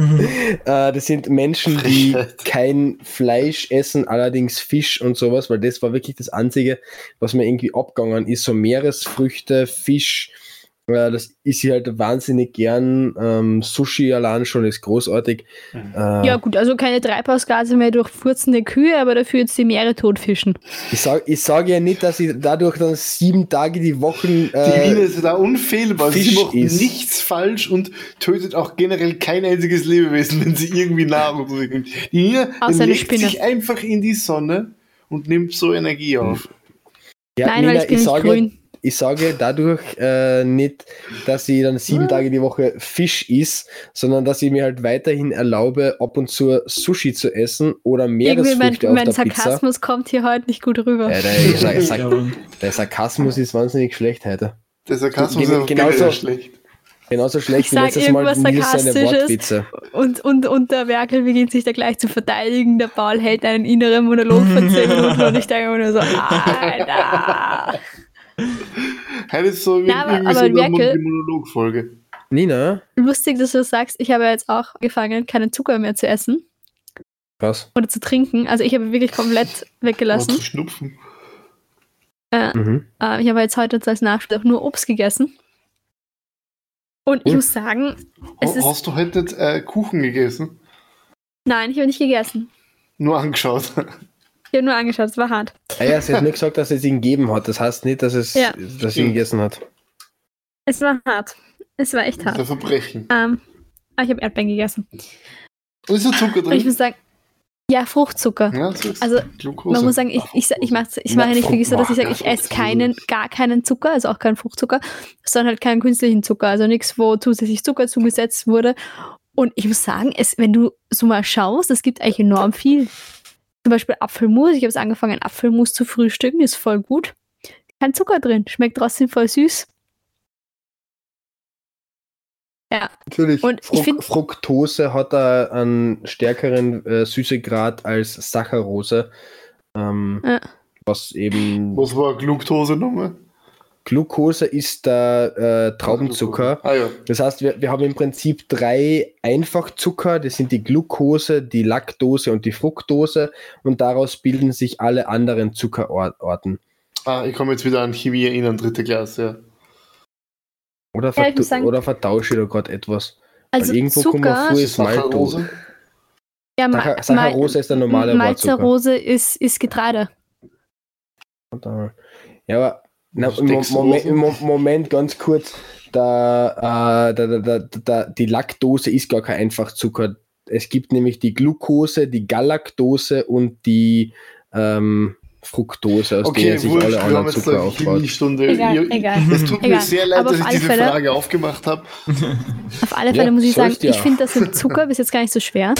mhm. äh, das sind Menschen, die kein Fleisch essen, allerdings Fisch und sowas, weil das war wirklich das Einzige, was mir irgendwie abgegangen ist. So Meeresfrüchte, Fisch, Ja, das ist sie halt wahnsinnig gern. Ähm, Sushi allein schon ist großartig. Mhm. Äh, ja, gut, also keine Treibhausgase mehr durch furzende Kühe, aber dafür jetzt die Meere totfischen. Ich sage ich sag ja nicht, dass sie dadurch dann sieben Tage die Woche. Äh, die Nina ist da unfehlbar. Fisch sie macht ist. nichts falsch und tötet auch generell kein einziges Lebewesen, wenn sie irgendwie Nahrung bringt. Die Nina legt sich einfach in die Sonne und nimmt so Energie auf. Ja, Nein, Nina, weil ich bin ich nicht sage, grün ich sage dadurch äh, nicht, dass ich dann sieben Tage die Woche Fisch isst, sondern dass ich mir halt weiterhin erlaube, ab und zu Sushi zu essen oder Meeresfrüchte mein, auf mein der Sarkasmus Pizza. kommt hier heute nicht gut rüber. Ja, der, der, der, Sarkasmus ist wahnsinnig schlecht heute. Der Sarkasmus ist genauso schlecht. Genauso schlecht wie letztes Mal Nils seine Wortwitze. Und, und, und der Werkel beginnt sich da gleich zu verteidigen. Der Paul hält einen inneren Monolog von 10 Minuten und ich denke immer nur so, Alter. Heute ist so Na, aber, aber so eine Monologfolge. Nina? Lustig, dass du das sagst. Ich habe jetzt auch angefangen, keinen Zucker mehr zu essen. Was? Oder zu trinken. Also ich habe wirklich komplett weggelassen. Oder zu schnupfen. Äh, mhm. äh, ich habe jetzt heute als Nachspiel auch nur Obst gegessen. Und ich muss sagen, es Hast ist, du heute äh, Kuchen gegessen? Nein, ich habe nicht gegessen. Nur angeschaut. Ich habe nur angeschaut, es war hart. Ah ja, sie hat nicht gesagt, dass es ihn gegeben hat. Das heißt nicht, dass es ja. dass sie ihn gegessen hat. Es war hart. Es war echt hart. Das ist ein Verbrechen. Ähm, aber ich habe Erdbeeren gegessen. Und ist da Zucker drin? ich muss sagen, ja, Fruchtzucker. Ja, also Glucose. man muss sagen, ich, ich, ich mache ich mach ja nicht wirklich so, dass ich sage, ich esse keinen, gar keinen Zucker, also auch keinen Fruchtzucker, sondern halt keinen künstlichen Zucker, also nichts, wo zusätzlich Zucker zugesetzt wurde. Und ich muss sagen, es, wenn du so mal schaust, es gibt eigentlich enorm viel zum Beispiel Apfelmus. Ich habe es angefangen, Apfelmus zu frühstücken. Ist voll gut. Kein Zucker drin. Schmeckt trotzdem voll süß. Ja. Natürlich. Und Fruc find, Fructose hat da einen stärkeren äh, Süßegrad als Saccharose. Ähm, ja. Was eben. Was war Glucose nochmal? Glucose ist der äh, Traubenzucker. Ah, ja. Das heißt, wir, wir haben im Prinzip drei Einfachzucker, das sind die Glucose, die Laktose und die Fructose und daraus bilden sich alle anderen Zuckerorten. Ah, ich komme jetzt wieder an Chemie erinnern, dritte Klasse, ja. Oder, ja, sagen, oder vertausche ich da gerade etwas? Also Weil irgendwo Zucker, vor, ist Maltose. Ja, Ma Saccharose ist der normale Malzerose ist, ist Getreide. Ja, aber na, Moment, Moment, ganz kurz. Da, äh, da, da, da, die Laktose ist gar kein Einfachzucker. Es gibt nämlich die Glucose, die Galaktose und die ähm, Fructose, aus okay, der sich wurscht, alle anderen Zucker aufbaut. Stunde. Egal, egal. Es tut egal. mir sehr leid, dass ich diese Fälle, Frage aufgemacht habe. Auf alle Fälle ja, muss ich sagen, ja. ich finde das mit Zucker bis jetzt gar nicht so schwer.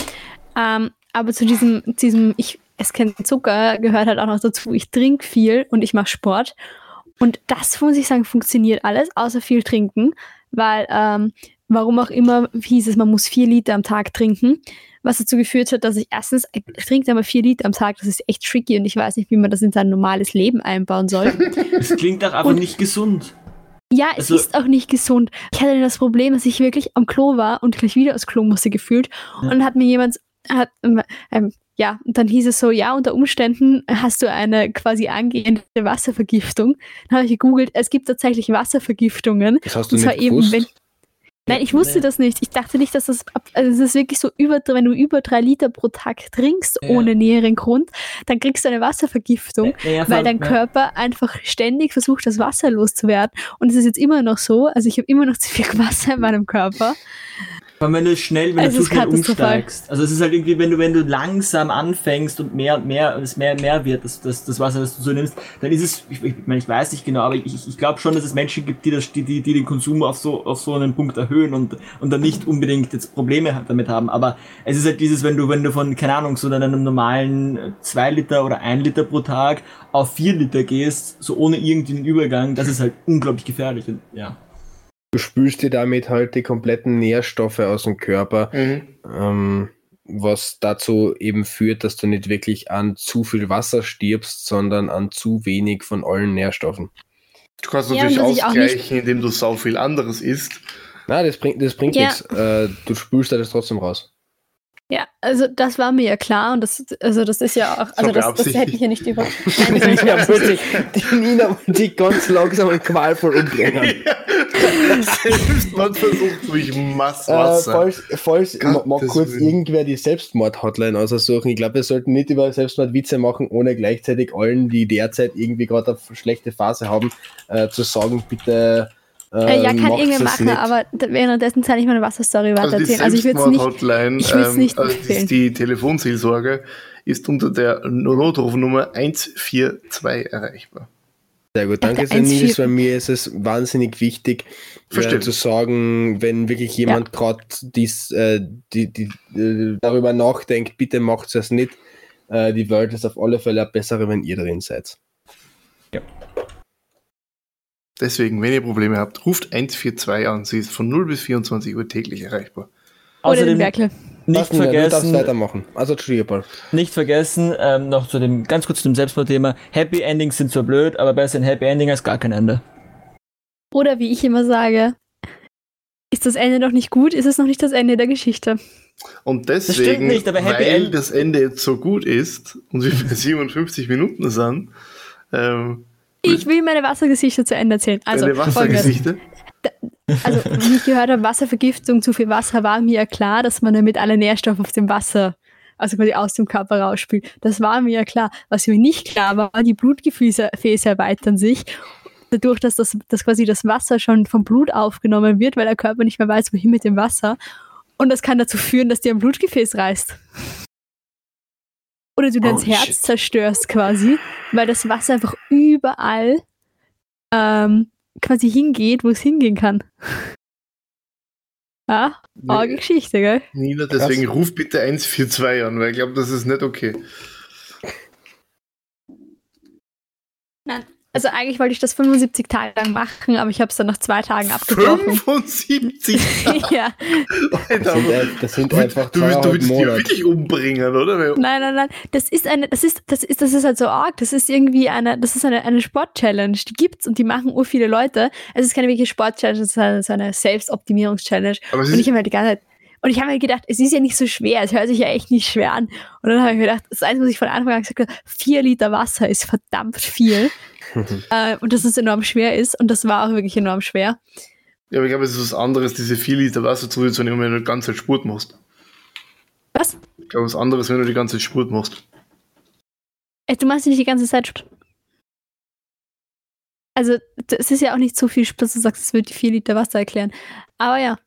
Ähm, aber zu diesem, diesem ich esse keinen Zucker, gehört halt auch noch dazu, ich trinke viel und ich mache Sport. Und das, muss ich sagen, funktioniert alles, außer viel trinken, weil ähm, warum auch immer hieß es, man muss vier Liter am Tag trinken, was dazu geführt hat, dass ich erstens, ich trinke aber vier Liter am Tag, das ist echt tricky und ich weiß nicht, wie man das in sein normales Leben einbauen soll. Das klingt doch aber und, nicht gesund. Ja, es also, ist auch nicht gesund. Ich hatte das Problem, dass ich wirklich am Klo war und gleich wieder aufs Klo musste gefühlt. Ja. Und hat mir jemand, hat, ähm, ja, und dann hieß es so, ja, unter Umständen hast du eine quasi angehende Wasservergiftung. Dann habe ich gegoogelt, es gibt tatsächlich Wasservergiftungen. Das hast du und zwar nicht eben, wenn, Nein, ich wusste das nicht. Ich dachte nicht, dass das, also es ist wirklich so über, wenn du über drei Liter pro Tag trinkst, ja. ohne näheren Grund, dann kriegst du eine Wasservergiftung, ja, weil dein Körper einfach ständig versucht, das Wasser loszuwerden. Und es ist jetzt immer noch so, also ich habe immer noch zu viel Wasser in meinem Körper. Vor wenn du schnell, wenn also du zu schnell umsteigst. Also es ist halt irgendwie, wenn du, wenn du langsam anfängst und mehr und mehr, es mehr und mehr wird, das, das, das Wasser, das du so nimmst, dann ist es, ich, ich meine, ich weiß nicht genau, aber ich, ich glaube schon, dass es Menschen gibt, die, das, die, die, die den Konsum auf so, auf so einen Punkt erhöhen und, und dann nicht unbedingt jetzt Probleme damit haben. Aber es ist halt dieses, wenn du, wenn du von, keine Ahnung, so einem normalen zwei Liter oder ein Liter pro Tag auf vier Liter gehst, so ohne irgendeinen Übergang, das ist halt unglaublich gefährlich. Und, ja du spülst dir damit halt die kompletten Nährstoffe aus dem Körper, mhm. ähm, was dazu eben führt, dass du nicht wirklich an zu viel Wasser stirbst, sondern an zu wenig von allen Nährstoffen. Du kannst natürlich ja, ausgleichen, indem du so viel anderes isst. Nein, das bringt, das bringt ja. nichts. Äh, du spülst das trotzdem raus. Ja, also das war mir ja klar und das, also das ist ja auch, also das, das hätte ich ja nicht über. Nein, ja, wirklich, die Nina wollte die ganz langsam und qualvoll umbringen. Ja, Selbstmordversuch durch Masswasser. Äh, falls falls mal kurz Willen. irgendwer die Selbstmord-Hotline aussuchen. Ich glaube, wir sollten nicht über Selbstmord-Witze machen, ohne gleichzeitig allen, die derzeit irgendwie gerade eine schlechte Phase haben, äh, zu sagen, bitte. Äh, ja, kann irgendwer machen, nicht. aber währenddessen kann ich meine Wasserstory weitererzählen. Also, die also ich würde es nicht, Hotline, ich ähm, nicht also empfehlen. Die Telefonseelsorge ist unter der Notrufnummer 142 erreichbar. Sehr gut, danke sehr, Nils. Bei mir ist es wahnsinnig wichtig äh, zu sagen, wenn wirklich jemand ja. gerade äh, die, die, äh, darüber nachdenkt, bitte macht es nicht. Äh, die Welt ist auf alle Fälle bessere, wenn ihr drin seid. Ja. Deswegen, wenn ihr Probleme habt, ruft 142 an. Sie ist von 0 bis 24 Uhr täglich erreichbar. Oder den Werkel. Nicht Lassen vergessen. Wir, weitermachen. Also Nicht vergessen, ähm, noch zu dem, ganz kurz zu dem Selbstmordthema. Happy Endings sind zwar blöd, aber besser ein Happy Ending als gar kein Ende. Oder wie ich immer sage, ist das Ende noch nicht gut, ist es noch nicht das Ende der Geschichte. Und deswegen, das nicht, weil End das Ende jetzt so gut ist und wir bei 57 Minuten sind, ähm, ich will meine Wassergesichter zu Ende erzählen. Also, Deine Wassergesichter? also, wie ich gehört habe, Wasservergiftung, zu viel Wasser, war mir ja klar, dass man damit alle Nährstoffe auf dem Wasser, also quasi aus dem Körper rausspült. Das war mir ja klar. Was mir nicht klar war, die Blutgefäße erweitern sich. Dadurch, dass das, dass quasi das Wasser schon vom Blut aufgenommen wird, weil der Körper nicht mehr weiß, wohin mit dem Wasser. Und das kann dazu führen, dass dir ein Blutgefäß reißt. Oder du dein oh, Herz shit. zerstörst quasi, weil das Wasser einfach überall ähm, quasi hingeht, wo es hingehen kann. Ja, arge Geschichte, gell? Nina, deswegen Krass. ruf bitte 142 an, weil ich glaube, das ist nicht okay. Nein, also eigentlich wollte ich das 75 Tage lang machen, aber ich habe es dann nach zwei Tagen abgebrochen. 75 Tage? ja. Alter, das sind, das sind einfach Du, du, du willst die wirklich umbringen, oder? Nein, nein, nein. Das ist eine, das ist, das ist, das ist halt so arg. Das ist irgendwie eine, das ist eine, eine Sport-Challenge. Die gibt's und die machen ur viele Leute. Es ist keine wirkliche Sport-Challenge, es ist eine, so eine Selbstoptimierungs-Challenge. Und ich habe halt die ganze Zeit und ich habe mir gedacht, es ist ja nicht so schwer, es hört sich ja echt nicht schwer an. Und dann habe ich mir gedacht, das Einzige, was ich von Anfang an gesagt habe, vier Liter Wasser ist verdammt viel. äh, und dass es enorm schwer ist. Und das war auch wirklich enorm schwer. Ja, aber ich glaube, es ist was anderes, diese vier Liter Wasser zu nehmen, wenn du die ganze Zeit Sport machst. Was? Ich glaube, was anderes, wenn du die ganze Zeit Sport machst. Ey, du machst nicht die ganze Zeit Sport. Also, es ist ja auch nicht so viel Sport, dass du sagst, es wird die vier Liter Wasser erklären. Aber ja,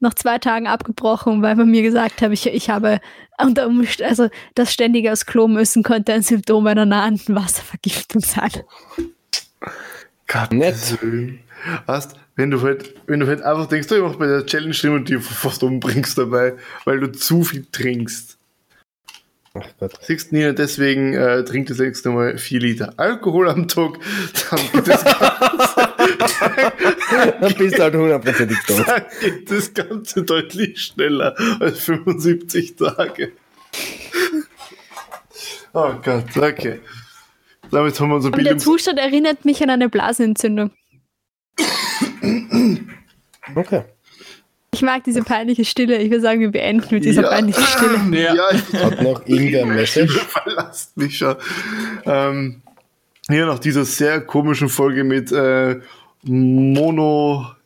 nach zwei Tagen abgebrochen, weil man mir gesagt hat, ich, ich habe unter Umständen, also das ständige aus Klo müssen könnte ein Symptom einer nahenden Wasservergiftung sein. Gott, nett. Weißt, wenn du halt, wenn du halt einfach denkst, ich mach bei der Challenge drin und die fast umbringst dabei, weil du zu viel trinkst. Ach Gott. Siehst Nina, deswegen äh, trinkt das nächste Mal 4 Liter Alkohol am Tag, dann geht das Ganze, dann bist du halt hundertprozentig tot. Dann geht das Ganze deutlich schneller als 75 Tage. Oh Gott, okay. Damit haben wir unser Und der Zustand erinnert mich an eine Blasenentzündung. Okay. Ich mag diese peinliche Stille. Ich würde sagen, wir beenden mit dieser ja. peinlichen Stille. Ja, ja ich hat noch irgendwer Message. Verlasst mich schon. Ähm, hier nach dieser sehr komischen Folge mit äh, Mono-Eliten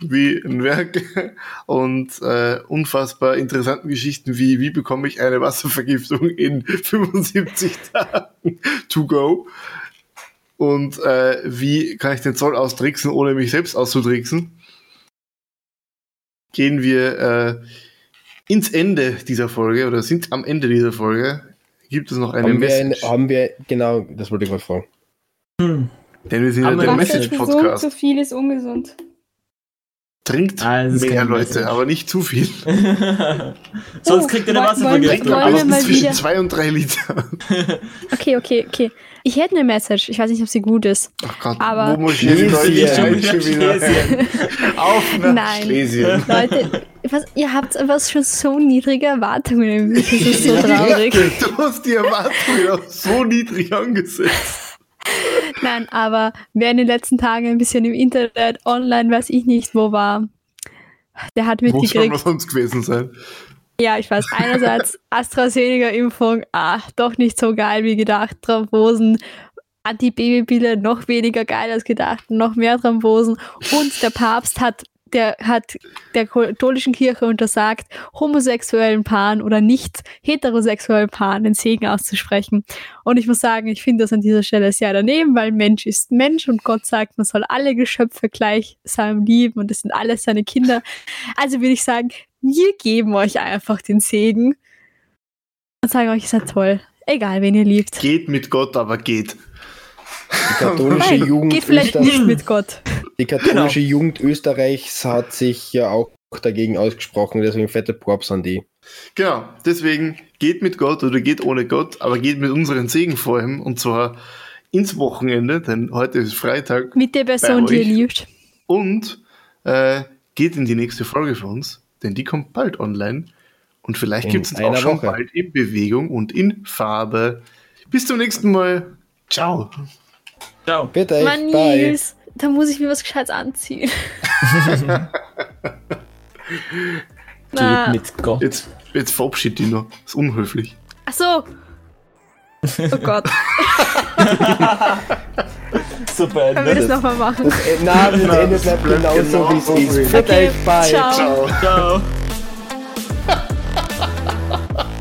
wie ein Werk und äh, unfassbar interessanten Geschichten wie wie bekomme ich eine Wasservergiftung in 75 Tagen to go und äh, wie kann ich den Zoll austricksen, ohne mich selbst auszutricksen gehen wir äh, ins Ende dieser Folge oder sind am Ende dieser Folge. Gibt es noch eine haben Message? Wir ein, haben wir, genau, das wollte ich mal fragen. Hm. Denn wir sind ja der Message-Podcast. Zu viel ist ungesund. Trinkt ah, mehr, Leute, aber nicht zu viel. Sonst kriegt ihr eine Wasservergiftung. Aber zwischen zwei und drei Liter. okay, okay, okay. Ich hätte eine Message. Ich weiß nicht, ob sie gut ist. Ach Gott, aber wo muss ich Schlesien. Schlesien. Auf nach Nein. Schlesien. Leute, was, ihr habt einfach schon so niedrige Erwartungen. Das ist so traurig. du hast die Erwartungen auch so niedrig angesetzt. Nein, aber wer in den letzten Tagen ein bisschen im Internet, online, weiß ich nicht, wo war, der hat mitgekriegt. Muss schon was sonst gewesen sein. Ja, ich weiß. Einerseits AstraZeneca-Impfung, ah, doch nicht so geil wie gedacht. Thrombosen, Antibabypille noch weniger geil als gedacht, noch mehr Thrombosen und der Papst hat der hat der katholischen Kirche untersagt, homosexuellen Paaren oder nicht heterosexuellen Paaren den Segen auszusprechen. Und ich muss sagen, ich finde das an dieser Stelle sehr daneben, weil Mensch ist Mensch und Gott sagt, man soll alle Geschöpfe gleichsam lieben und es sind alles seine Kinder. Also würde ich sagen, wir geben euch einfach den Segen und sagen euch, ihr seid toll. Egal, wen ihr liebt. Geht mit Gott, aber geht. Die katholische Nein, Jugend geht vielleicht Österreich, nicht mit Gott. Die katholische genau. Jugend Österreichs hat sich ja auch dagegen ausgesprochen, deswegen fette Props an die. Genau, deswegen geht mit Gott oder geht ohne Gott, aber geht mit unseren Segen vor ihm und zwar ins Wochenende, denn heute ist Freitag. Mit der Person, die ihr liebt. Und äh, geht in die nächste Folge für uns, denn die kommt bald online. Und vielleicht gibt es uns auch schon Woche. bald in Bewegung und in Farbe. Bis zum nächsten Mal. Ciao. Ciao. Bitte. Mann, bye. da muss ich mir was Gescheites anziehen. Geht mit Gott. Jetzt, jetzt verabschied dich noch. Das ist unhöflich. Ach so. Oh Gott. Super, Können wir das nochmal machen? Das, äh, nein, das Ende bleibt genauso, genau wie es ist. Okay, bye. Ciao. Ciao. Ciao.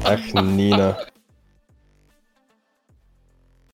Ach, Nina.